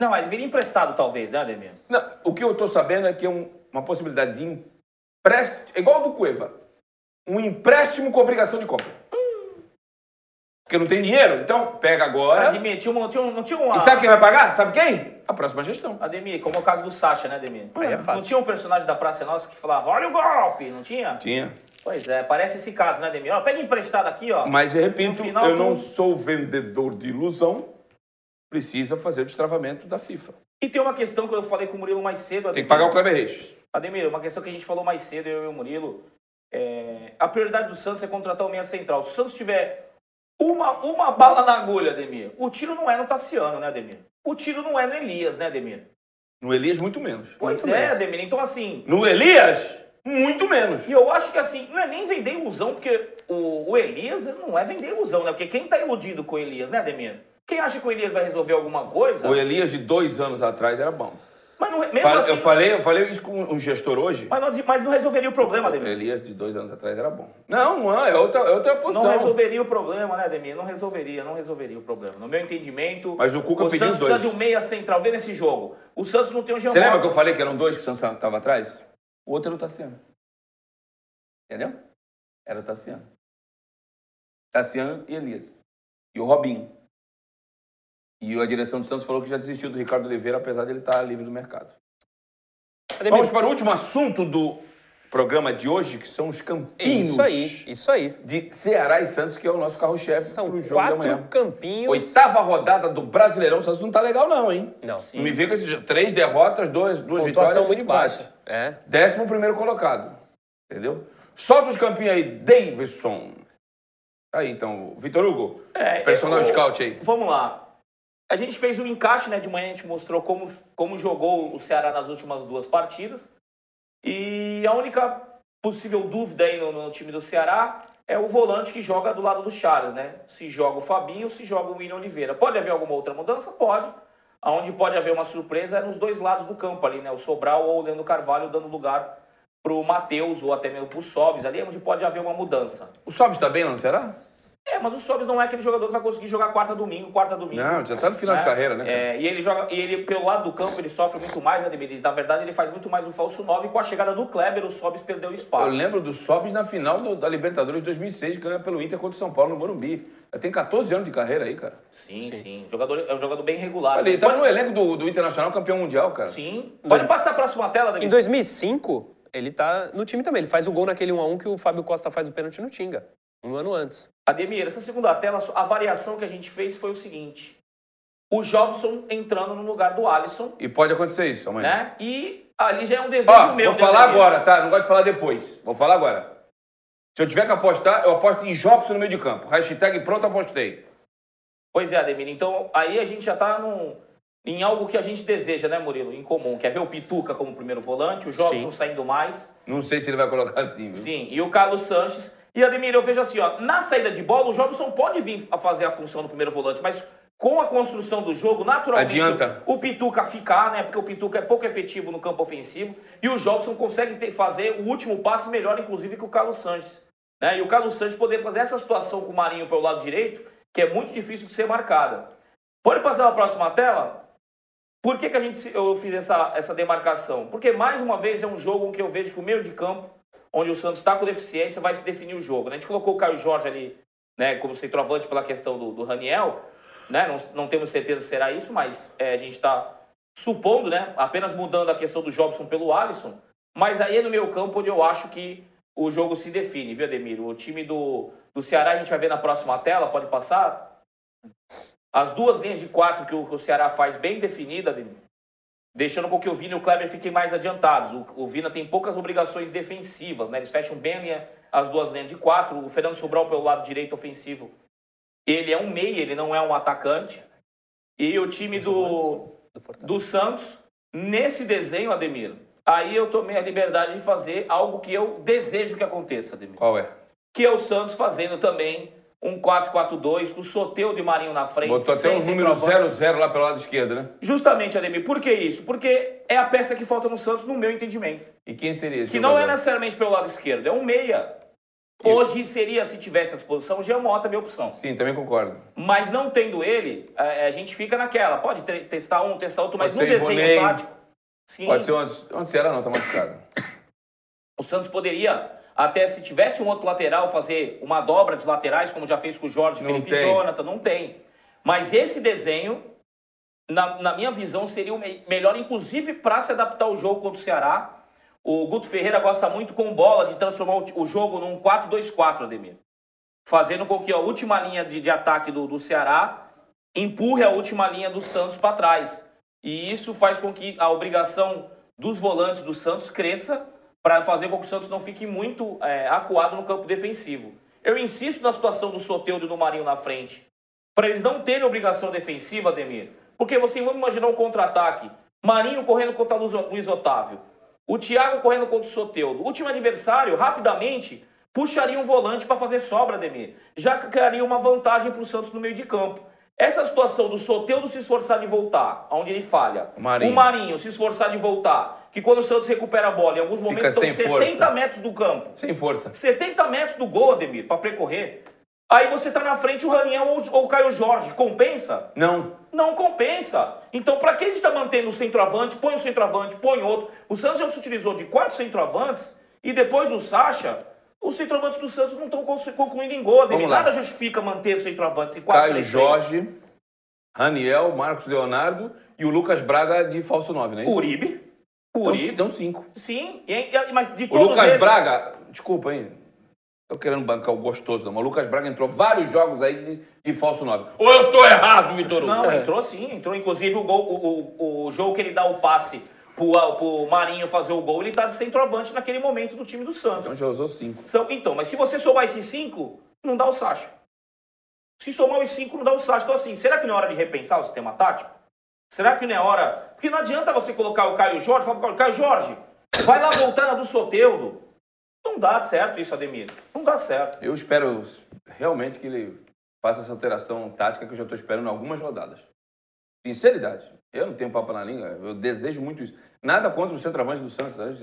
Não, mas ele viria emprestado, talvez, né, Ademir? Não, o que eu tô sabendo é que é um- uma possibilidade de empréstimo, igual do Cueva. Um empréstimo com obrigação de compra. Porque não tem dinheiro, então pega agora. Ademir, tinha uma, tinha um- não tinha uma... E sabe quem vai pagar? Sabe quem? A próxima gestão. Ademir, como é o caso do Sacha, né, Ademir? Aí é fácil. Não tinha um personagem da Praça Nossa que falava, olha o golpe, não tinha? Tinha. Pois é, parece esse caso, né, Ademir? Ó, pega emprestado aqui, ó. Mas, repito, final, eu tu- não sou vendedor de ilusão. Precisa fazer o destravamento da FIFA. E tem uma questão que eu falei com o Murilo mais cedo, Ademir. Tem que pagar o Kleber Reis. Ademir, uma questão que a gente falou mais cedo, eu e o Murilo. é, A prioridade do Santos é contratar o meia central. Se o Santos tiver uma, uma bala na agulha, Ademir, o tiro não é no Tassiano, né, Ademir? O tiro não é no Elias, né, Ademir? No Elias, muito menos. Pois Muito é, menos. Ademir. Então, assim, No Elias, muito menos. E eu acho que assim, não é nem vender ilusão, porque o, o Elias não é vender ilusão, né? Porque quem tá iludido com o Elias, né, Ademir? Quem acha que o Elias vai resolver alguma coisa, O Elias de dois anos atrás era bom. Mas não, mesmo Fale- assim, eu, falei, eu falei isso com um gestor hoje. mas, não, mas não resolveria o problema, O Ademir. Elias de dois anos atrás era bom. Não, não, é outra, é outra posição. Não resolveria o problema, né, Ademir? Não resolveria, não resolveria o problema. No meu entendimento, Mas o Cuca pediu Santos os dois. precisa de um meia central. Vê nesse jogo. O Santos não tem um Você geomóvel. lembra que eu falei que eram dois que o Santos estava atrás? O outro era o Tassiano. Entendeu? Era o Tassiano. Tassiano e Elias. E o Robinho. E a direção do Santos falou que já desistiu do Ricardo Oliveira, apesar de ele estar livre do mercado. Ademir, Vamos para o último assunto do programa de hoje, que são os campinhos Isso aí, isso aí. de Ceará e Santos, que é o nosso carro-chefe São para o jogo da quatro manhã. campinhos. Oitava rodada do Brasileirão, o Santos não tá legal não, hein? Não, Não me vê com esses três derrotas, duas, duas pontuação vitórias. muito um empate. baixa. É. Décimo primeiro colocado. Entendeu? Solta os campinhos aí, Davidson. Aí então, Vitor Hugo, É, personal eu- scout aí. Vamos lá. A gente fez um encaixe, né? De manhã a gente mostrou como, como jogou o Ceará nas últimas duas partidas. E a única possível dúvida aí no, no time do Ceará é o volante que joga do lado do Charles, né? Se joga o Fabinho, se joga o William Oliveira. Pode haver alguma outra mudança? Pode. Aonde pode haver uma surpresa é nos dois lados do campo ali, né? O Sobral ou o Leandro Carvalho dando lugar pro Matheus ou até mesmo pro Sobis. Ali é onde pode haver uma mudança. O Sobis tá bem, não será? É, mas o Sobis não é aquele jogador que vai conseguir jogar quarta domingo, quarta domingo. Não, já tá no final de carreira, né? É, e ele joga, e ele, pelo lado do campo, ele sofre muito mais, né, Ademir? Ele, Na verdade, ele faz muito mais o falso 9 e com a chegada do Kleber, o Sobis perdeu espaço. Eu lembro do Sobis na final do- da Libertadores de 2006, que ganha pelo Inter contra o São Paulo no Morumbi. Já tem 14 anos de carreira aí, cara. Sim, sim. Jogador, é um jogador bem regular. Ele Pode- tava no elenco do, do Internacional campeão mundial, cara. Sim. Pode passar a próxima tela, Ademir. Em 2005, ele tá no time também. Ele faz o gol naquele 1x1 que o Fábio Costa faz o pênalti no Tinga. Um ano antes. Ademir, essa segunda tela, a variação que a gente fez foi o seguinte. O Jobson entrando no lugar do Alisson, E pode acontecer isso amanhã. né? E ali já é um desejo Ó, meu. vou né, falar agora, tá? Não gosto de falar depois. Vou falar agora. Se eu tiver que apostar, eu aposto em Jobson no meio de campo. Hashtag pronto, apostei. Pois é, Ademir. Então, aí a gente já tá num, em algo que a gente deseja, né, Murilo? Em comum. Quer ver o Pituca como primeiro volante, o Jobson Sim. saindo mais. Não sei se ele vai colocar assim, viu? Sim, e o Carlos Sanches. E Ademir, eu vejo assim, ó, na saída de bola, o Jobson pode vir a fazer a função do primeiro volante, mas com a construção do jogo, naturalmente Adianta. o Pituca ficar, né? Porque o Pituca é pouco efetivo no campo ofensivo e o Jobson consegue ter- fazer o último passe melhor, inclusive, que o Carlos Sanches. Né? E o Carlos Sanches poder fazer essa situação com o Marinho pelo lado direito, que é muito difícil de ser marcada. Pode passar a próxima tela? Por que, que a gente, eu fiz essa, essa demarcação? Porque, mais uma vez, é um jogo em que eu vejo que o meio de campo, onde o Santos está com deficiência, vai se definir o jogo. né? A gente colocou o Caio Jorge ali né, como centroavante pela questão do, do Raniel. Né? Não, não temos certeza se será isso, mas é, a gente está supondo, né, apenas mudando a questão do Jobson pelo Alisson. Mas aí é no meio campo onde eu acho que o jogo se define, viu, Ademir? O time do, do Ceará, a gente vai ver na próxima tela, pode passar? As duas linhas de quatro que o, o Ceará faz bem definida, Ademir, deixando com que o Vina e o Kleber fiquem mais adiantados. O, o Vina tem poucas obrigações defensivas, né? Eles fecham bem as duas linhas de quatro. O Fernando Sobral pelo lado direito ofensivo. Ele é um meia, ele não é um atacante. E o time do, do Santos, nesse desenho, Ademir, aí eu tomei a liberdade de fazer algo que eu desejo que aconteça, Ademir. Qual é? Que é o Santos fazendo também um 4-4-2, com o Soteudo e Marinho na frente. Botou até um número centroavante. 00 lá pelo lado esquerdo, né? Justamente, Ademir. Por que isso? Porque é a peça que falta no Santos, no meu entendimento. E quem seria esse Que não é jogador? necessariamente pelo lado esquerdo, é um meia. Hoje seria, se tivesse à disposição, o Jean Mota, minha opção. Sim, também concordo. Mas não tendo ele, a, a gente fica naquela. Pode te- testar um, testar outro, mas Pode no desenho Ivonei. tático. Sim, Pode ser onde, onde será não, tá machucado. o Santos poderia, até se tivesse um outro lateral, fazer uma dobra de laterais, como já fez com o Jorge, Não Felipe tem. Jonathan. Não tem. Mas esse desenho, na, na minha visão, seria o me- melhor, inclusive, para se adaptar ao jogo contra o Ceará. O Guto Ferreira gosta muito com bola de transformar o, o jogo num 4-2-4, Ademir. Fazendo com que a última linha de, de ataque do, do Ceará empurre a última linha do Santos para trás. E isso faz com que a obrigação dos volantes do Santos cresça para fazer com que o Santos não fique muito é, acuado no campo defensivo. Eu insisto na situação do Soteudo e do Marinho na frente, para eles não terem obrigação defensiva, Ademir. Porque você vamos imaginar um contra-ataque. Marinho correndo contra Luiz Luiz Otávio. O Thiago correndo contra o Soteudo. O último adversário, rapidamente, puxaria um volante para fazer sobra, Ademir. Já criaria uma vantagem para o Santos no meio de campo. Essa situação do Soteudo se esforçar de voltar, onde ele falha. Marinho. O Marinho se esforçar de voltar. Que quando o Santos recupera a bola, em alguns momentos Fica estão sem 70 força. metros do campo. Sem força. 70 metros do gol, Ademir, para percorrer. Aí você tá na frente o Raniel ou, ou o Caio Jorge. Compensa? Não. Não compensa. Então, para que a gente está mantendo o centroavante? Põe o centroavante, põe outro. O Santos já se utilizou de quatro centroavantes e depois do Sacha, os centroavantes do Santos não estão concluindo em gol. Ademir. Nada justifica manter os centroavantes em 4 Caio Jorge, Raniel, Marcos Leonardo e o Lucas Braga de falso 9, não é isso? Uribe. Então, Uribe. então cinco. Sim, e- e- mas de O todos Lucas eles... Braga, desculpa, hein? Tô querendo bancar o gostoso, não. Mas o Lucas Braga entrou vários jogos aí de, de falso 9. Ou eu tô errado, Vitor Hugo? Não, entrou sim, entrou. Inclusive o gol, o, o, o jogo que ele dá o passe pro, pro Marinho fazer o gol, ele tá de centroavante naquele momento do time do Santos. Então já usou cinco. São- então, mas se você somar esses cinco, não dá o Sacha. Se somar os cinco, não dá o Sacha. Então, assim, será que não é hora de repensar o sistema tático? Será que não é hora? Porque não adianta você colocar o Caio Jorge falar pro Caio Jorge, vai lá voltar na do Soteudo. Não dá certo isso, Ademir. Não dá certo. Eu espero realmente que ele faça essa alteração tática que eu já estou esperando algumas rodadas. Sinceridade. Eu não tenho papo na língua, eu desejo muito isso. Nada contra o centroavante do Santos, né?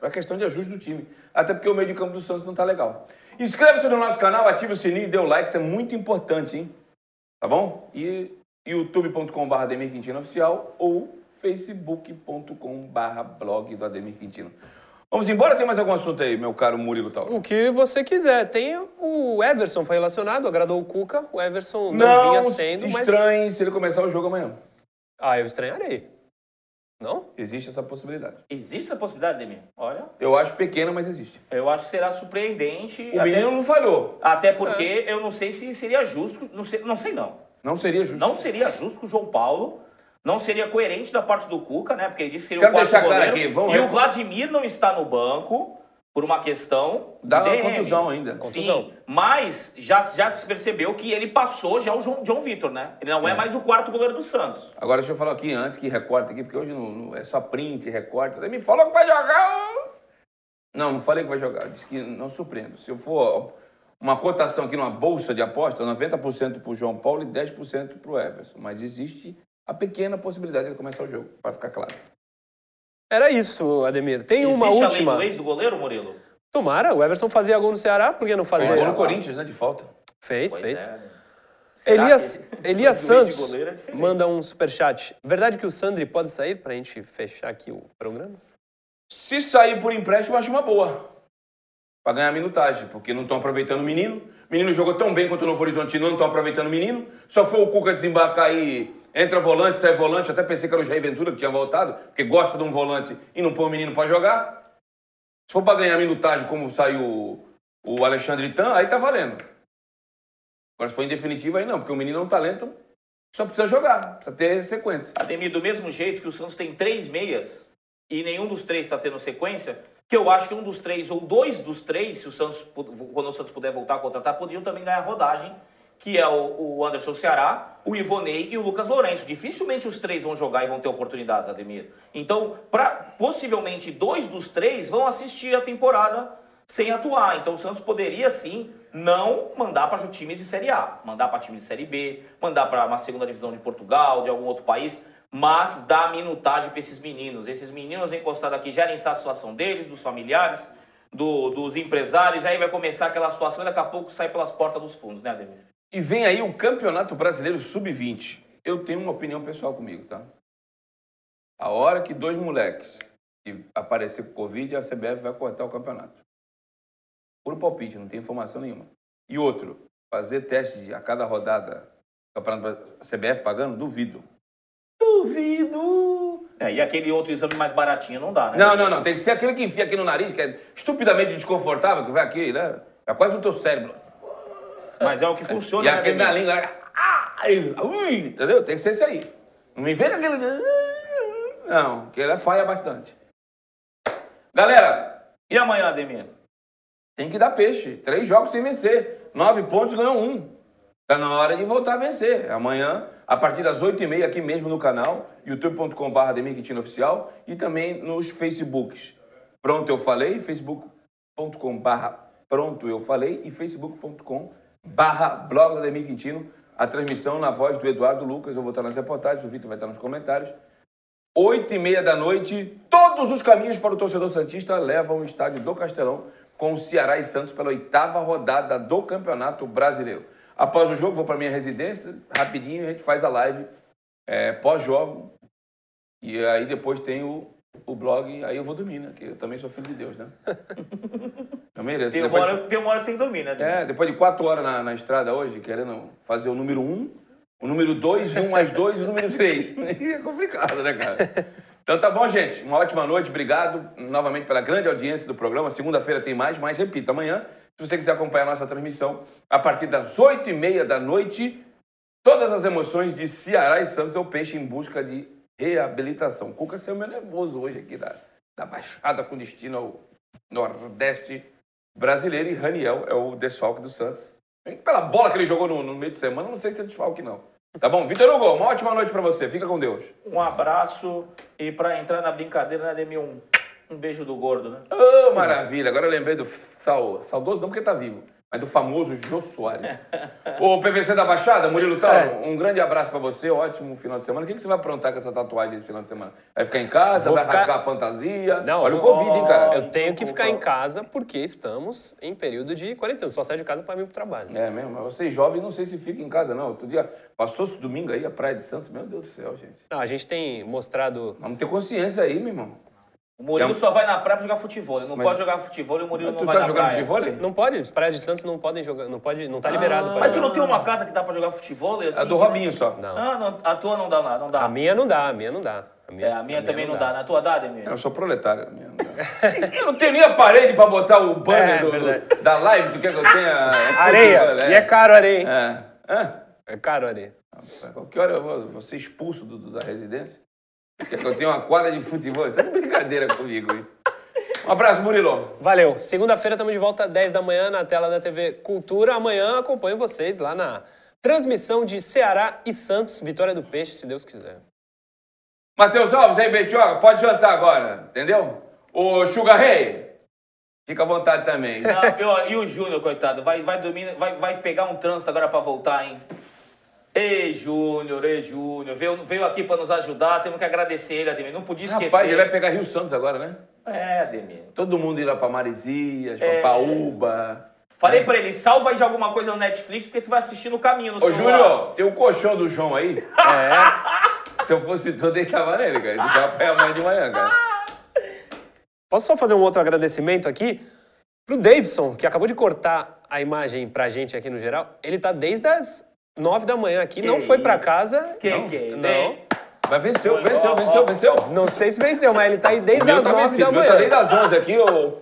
é a questão de ajuste do time. Até porque o meio de campo do Santos não está legal. Inscreva-se no nosso canal, ative o sininho e dê o like, isso é muito importante, hein? Tá bom? E youtube.com.br Ademir Quintino Oficial ou facebook.com.br blog do Ademir Quintino. Vamos embora? Tem mais algum assunto aí, meu caro Murilo Tal? O que você quiser. Tem o Everson foi relacionado, agradou o Cuca. O Everson não, vinha sendo, mas... estranhe se ele começar o jogo amanhã. Ah, eu estranharei. Não? Existe essa possibilidade. Existe essa possibilidade, Ademir? Olha, Eu acho pequena, mas existe. eu acho que será surpreendente. O até, menino não falhou. até porque eu não sei se seria justo. Não sei, não sei não. Não seria justo. Não seria justo com o João Paulo Não seria coerente da parte do Cuca, né? Porque ele disse que seria Quero o quarto deixar claro goleiro. aqui, vamos e o Vladimir não está no banco por uma questão uma DM. contusão ainda. Contusão. Sim, mas já, já se percebeu que ele passou já o João, John Vitor, né? Ele não é mais o quarto goleiro do Santos. Agora deixa eu falar aqui antes que recorte aqui, porque hoje não, não- é só print, recorte. Ele me falou que vai jogar. Não, não falei que vai jogar. Disse que não surpreendo. Se eu for uma cotação aqui numa bolsa de aposta, 90% para o João Paulo e 10% para o Everson. Mas existe a pequena possibilidade de ele começar o jogo, para ficar claro. Era isso, Ademir. Tem uma Existe última. a lei do ex do goleiro, Murilo? Tomara, o Everson fazia gol no Ceará, por que não Fez fazia? gol no Corinthians, né? De falta. Fez, Pois fez. é, né? Elias, Elias Santos é manda um superchat. Verdade que o Sandri pode sair pra gente fechar aqui o programa? Se sair por empréstimo, acho uma boa. Para ganhar minutagem, porque não estão aproveitando o menino. O menino jogou tão bem quanto o Novo Horizontino, não estão aproveitando o menino. Só foi o Cuca desembarcar aí, entra volante, sai volante. Até pensei que era o Jair Ventura que tinha voltado, porque gosta de um volante e não põe o menino para jogar. Se for para ganhar minutagem, como saiu o, Alexandre Tan, aí tá valendo. Agora, se for em definitivo, aí não, porque o menino é um talento, só precisa jogar, precisa ter sequência. Ademir, do mesmo jeito que o Santos tem três meias e nenhum dos três está tendo sequência, que eu acho que um dos três ou dois dos três, se o Santos, quando o Santos puder voltar a contratar, podiam também ganhar rodagem, que é o, o Anderson Ceará, o Ivonei e o Lucas Lourenço. Dificilmente os três vão jogar e vão ter oportunidades, Ademir. Então, pra, possivelmente dois dos três vão assistir a temporada sem atuar. Então o Santos poderia sim não mandar para times de Série A, mandar para times de Série B, mandar para uma segunda divisão de Portugal, de algum outro país, mas dar minutagem para esses meninos. Esses meninos encostados aqui gerem satisfação deles, dos familiares, do- dos empresários, aí vai começar aquela situação e daqui a pouco sai pelas portas dos fundos, né, Ademir? E vem aí o Campeonato Brasileiro Sub-20. Eu tenho uma opinião pessoal comigo, tá? A hora que dois moleques que aparecer com Covid, a CBF vai cortar o campeonato. Puro palpite, não tem informação nenhuma. E outro, fazer teste a cada rodada, campeonato a CBF pagando, duvido. Duvido! É, e aquele outro exame mais baratinho não dá, né? Não, não, não. Tem que ser aquele que enfia aqui no nariz, que é estupidamente desconfortável, que vai aqui, né? É quase no teu cérebro. Mas é o que funciona, E né, aquele Ademir? língua. Ah, ui, entendeu? Tem que ser esse aí. Não me vem naquele. Não, que ele é falha bastante. Galera, E amanhã, Ademir? tem que dar peixe. Três jogos sem vencer. Nove pontos ganhou um. Tá na hora de voltar a vencer. Amanhã, a partir das oito e meia, aqui mesmo no canal, youtube.com.br Ademir Quintino Oficial e também nos Facebooks. Pronto, eu falei, facebook.com.br Pronto, eu falei e facebook.com barra blog do Ademir Quintino. A transmissão na voz do Eduardo Lucas, eu vou estar nas reportagens, o Vitor vai estar nos comentários. Oito e meia da noite, todos os caminhos para o torcedor Santista levam ao estádio do Castelão com o Ceará e Santos pela oitava rodada do Campeonato Brasileiro. Após o jogo, vou para minha residência, rapidinho, a gente faz a live é, pós-jogo. E aí depois tem o, o blog, aí eu vou dormir, né? Que eu também sou filho de Deus, né? (laughs) Eu mereço. Tem uma, hora, tem uma hora que tem que dormir, né, é, depois de quatro horas na, na estrada hoje, querendo fazer o número um, o número dois, um mais dois e o número três. (laughs) É complicado, né, cara? Então tá bom, gente. Uma ótima noite. Obrigado novamente pela grande audiência do programa. Segunda-feira tem mais, mas repito, amanhã, se você quiser acompanhar a nossa transmissão, a partir das oito e meia da noite, todas as emoções de Ceará e Santos é o peixe em busca de reabilitação. Cuca saiu meio nervoso hoje aqui da, da Baixada com destino ao Nordeste brasileiro e Raniel é o desfalque do Santos. Pela bola que ele jogou no, no meio de semana, não sei se é desfalque, não. Tá bom? Vitor Hugo, uma ótima noite pra você. Fica com Deus. Um abraço e pra entrar na brincadeira, né, Ademir, um, um beijo do gordo, né? Ô, maravilha. Agora eu lembrei do sal, saudoso, não porque tá vivo, mas do famoso Jô Soares. Ô, PVC da Baixada, Murilo Tal, um grande abraço pra você. Ótimo final de semana. O que, que você vai aprontar com essa tatuagem esse final de semana? Vai ficar em casa? Vou vai ficar- rasgar a fantasia? Não, Olha o Covid, hein, cara? Eu tenho que ficar em casa porque estamos em período de quarentena. Só saio de casa para vir pro trabalho. É mesmo, mas vocês jovens não sei se ficam em casa, não. Outro dia, passou-se domingo aí, a Praia de Santos, meu Deus do céu, gente. Não, a gente tem mostrado. Vamos ter consciência aí, meu irmão. O Murilo É um- só vai na praia pra jogar futebol. Ele não Mas- pode jogar futebol e o Murilo Mas não tu vai tá na jogando praia. futebol? Não pode, as praias de Santos não podem jogar, não pode, não tá liberado. pra Mas tu jogar. não tem uma casa que dá pra jogar futebol? Assim, A do Robinho só. Não. Ah, não, a tua não dá nada, não dá. A minha não dá, a minha não dá. A minha, É, a minha também não dá. Na tua dá, Ademir? Eu sou proletário. minha não dá. (laughs) Eu não tenho nem a parede pra botar o banner É, do- do- da live. Tu quer que eu tenha? (laughs) É Areia! futebol, E é caro a areia, hein? É. Hã? É caro a areia. Qualquer hora eu vou, vou ser expulso do- do- da residência. Porque eu tenho uma quadra de futebol. Tá de brincadeira comigo, hein? Um abraço, Murilo. Valeu. Segunda-feira estamos de volta às 10 da manhã na tela da TV Cultura. Amanhã acompanho vocês lá na transmissão de Ceará e Santos. Vitória do Peixe, se Deus quiser. Matheus Alves, aí, Betioga, pode jantar agora, entendeu? Ô, Sugar Rei, fica à vontade também. Não, eu- e o Júnior, coitado, vai, vai dormir, vai, vai pegar um trânsito agora pra voltar, hein? Ei, Júnior, ei, Júnior, veio, veio aqui pra nos ajudar, temos que agradecer ele, Ademir. Não podia esquecer. Rapaz, ele vai pegar Rio Santos agora, né? É, Ademir. Todo mundo ir lá pra Marizias, É. pra Paúba. Falei pra ele, salva aí de alguma coisa no Netflix, porque tu vai assistir no caminho, no Ô, celular. Júnior, tem um colchão do João aí? (laughs) É. Se eu fosse tu, eu deitava nele, cara. Ele ficava pé amanhã de manhã, cara. Posso só fazer um outro agradecimento aqui? Pro Davidson, que acabou de cortar a imagem pra gente aqui no geral. Ele tá desde as 9 da manhã aqui, Que não foi pra isso. casa. Que não, que é? Não. Mas venceu, Foi, venceu, ó, venceu, ó. venceu. Não sei se venceu, mas ele tá aí desde as tá 9 vencido, da o meu tá manhã. desde as 11 aqui, ô.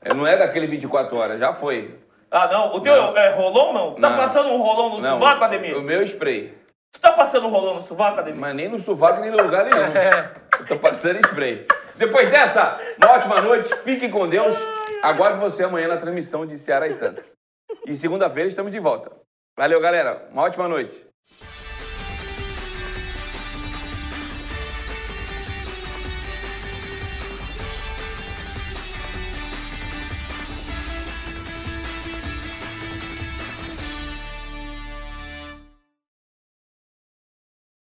É, Não é daquele 24 horas, já foi. Ah, não? O teu Não. é rolão, não? Tá Não. passando um rolão no Não, sovaco, Ademir? o meu é spray. Tu tá passando um rolão no sovaco, Ademir? Mas nem no sovaco, nem no lugar nenhum. (laughs) Eu tô passando spray. Depois dessa, uma ótima noite, fiquem com Deus. Aguardo você amanhã na transmissão de Ceará e Santos. E segunda-feira estamos de volta. Valeu, galera. Uma ótima noite.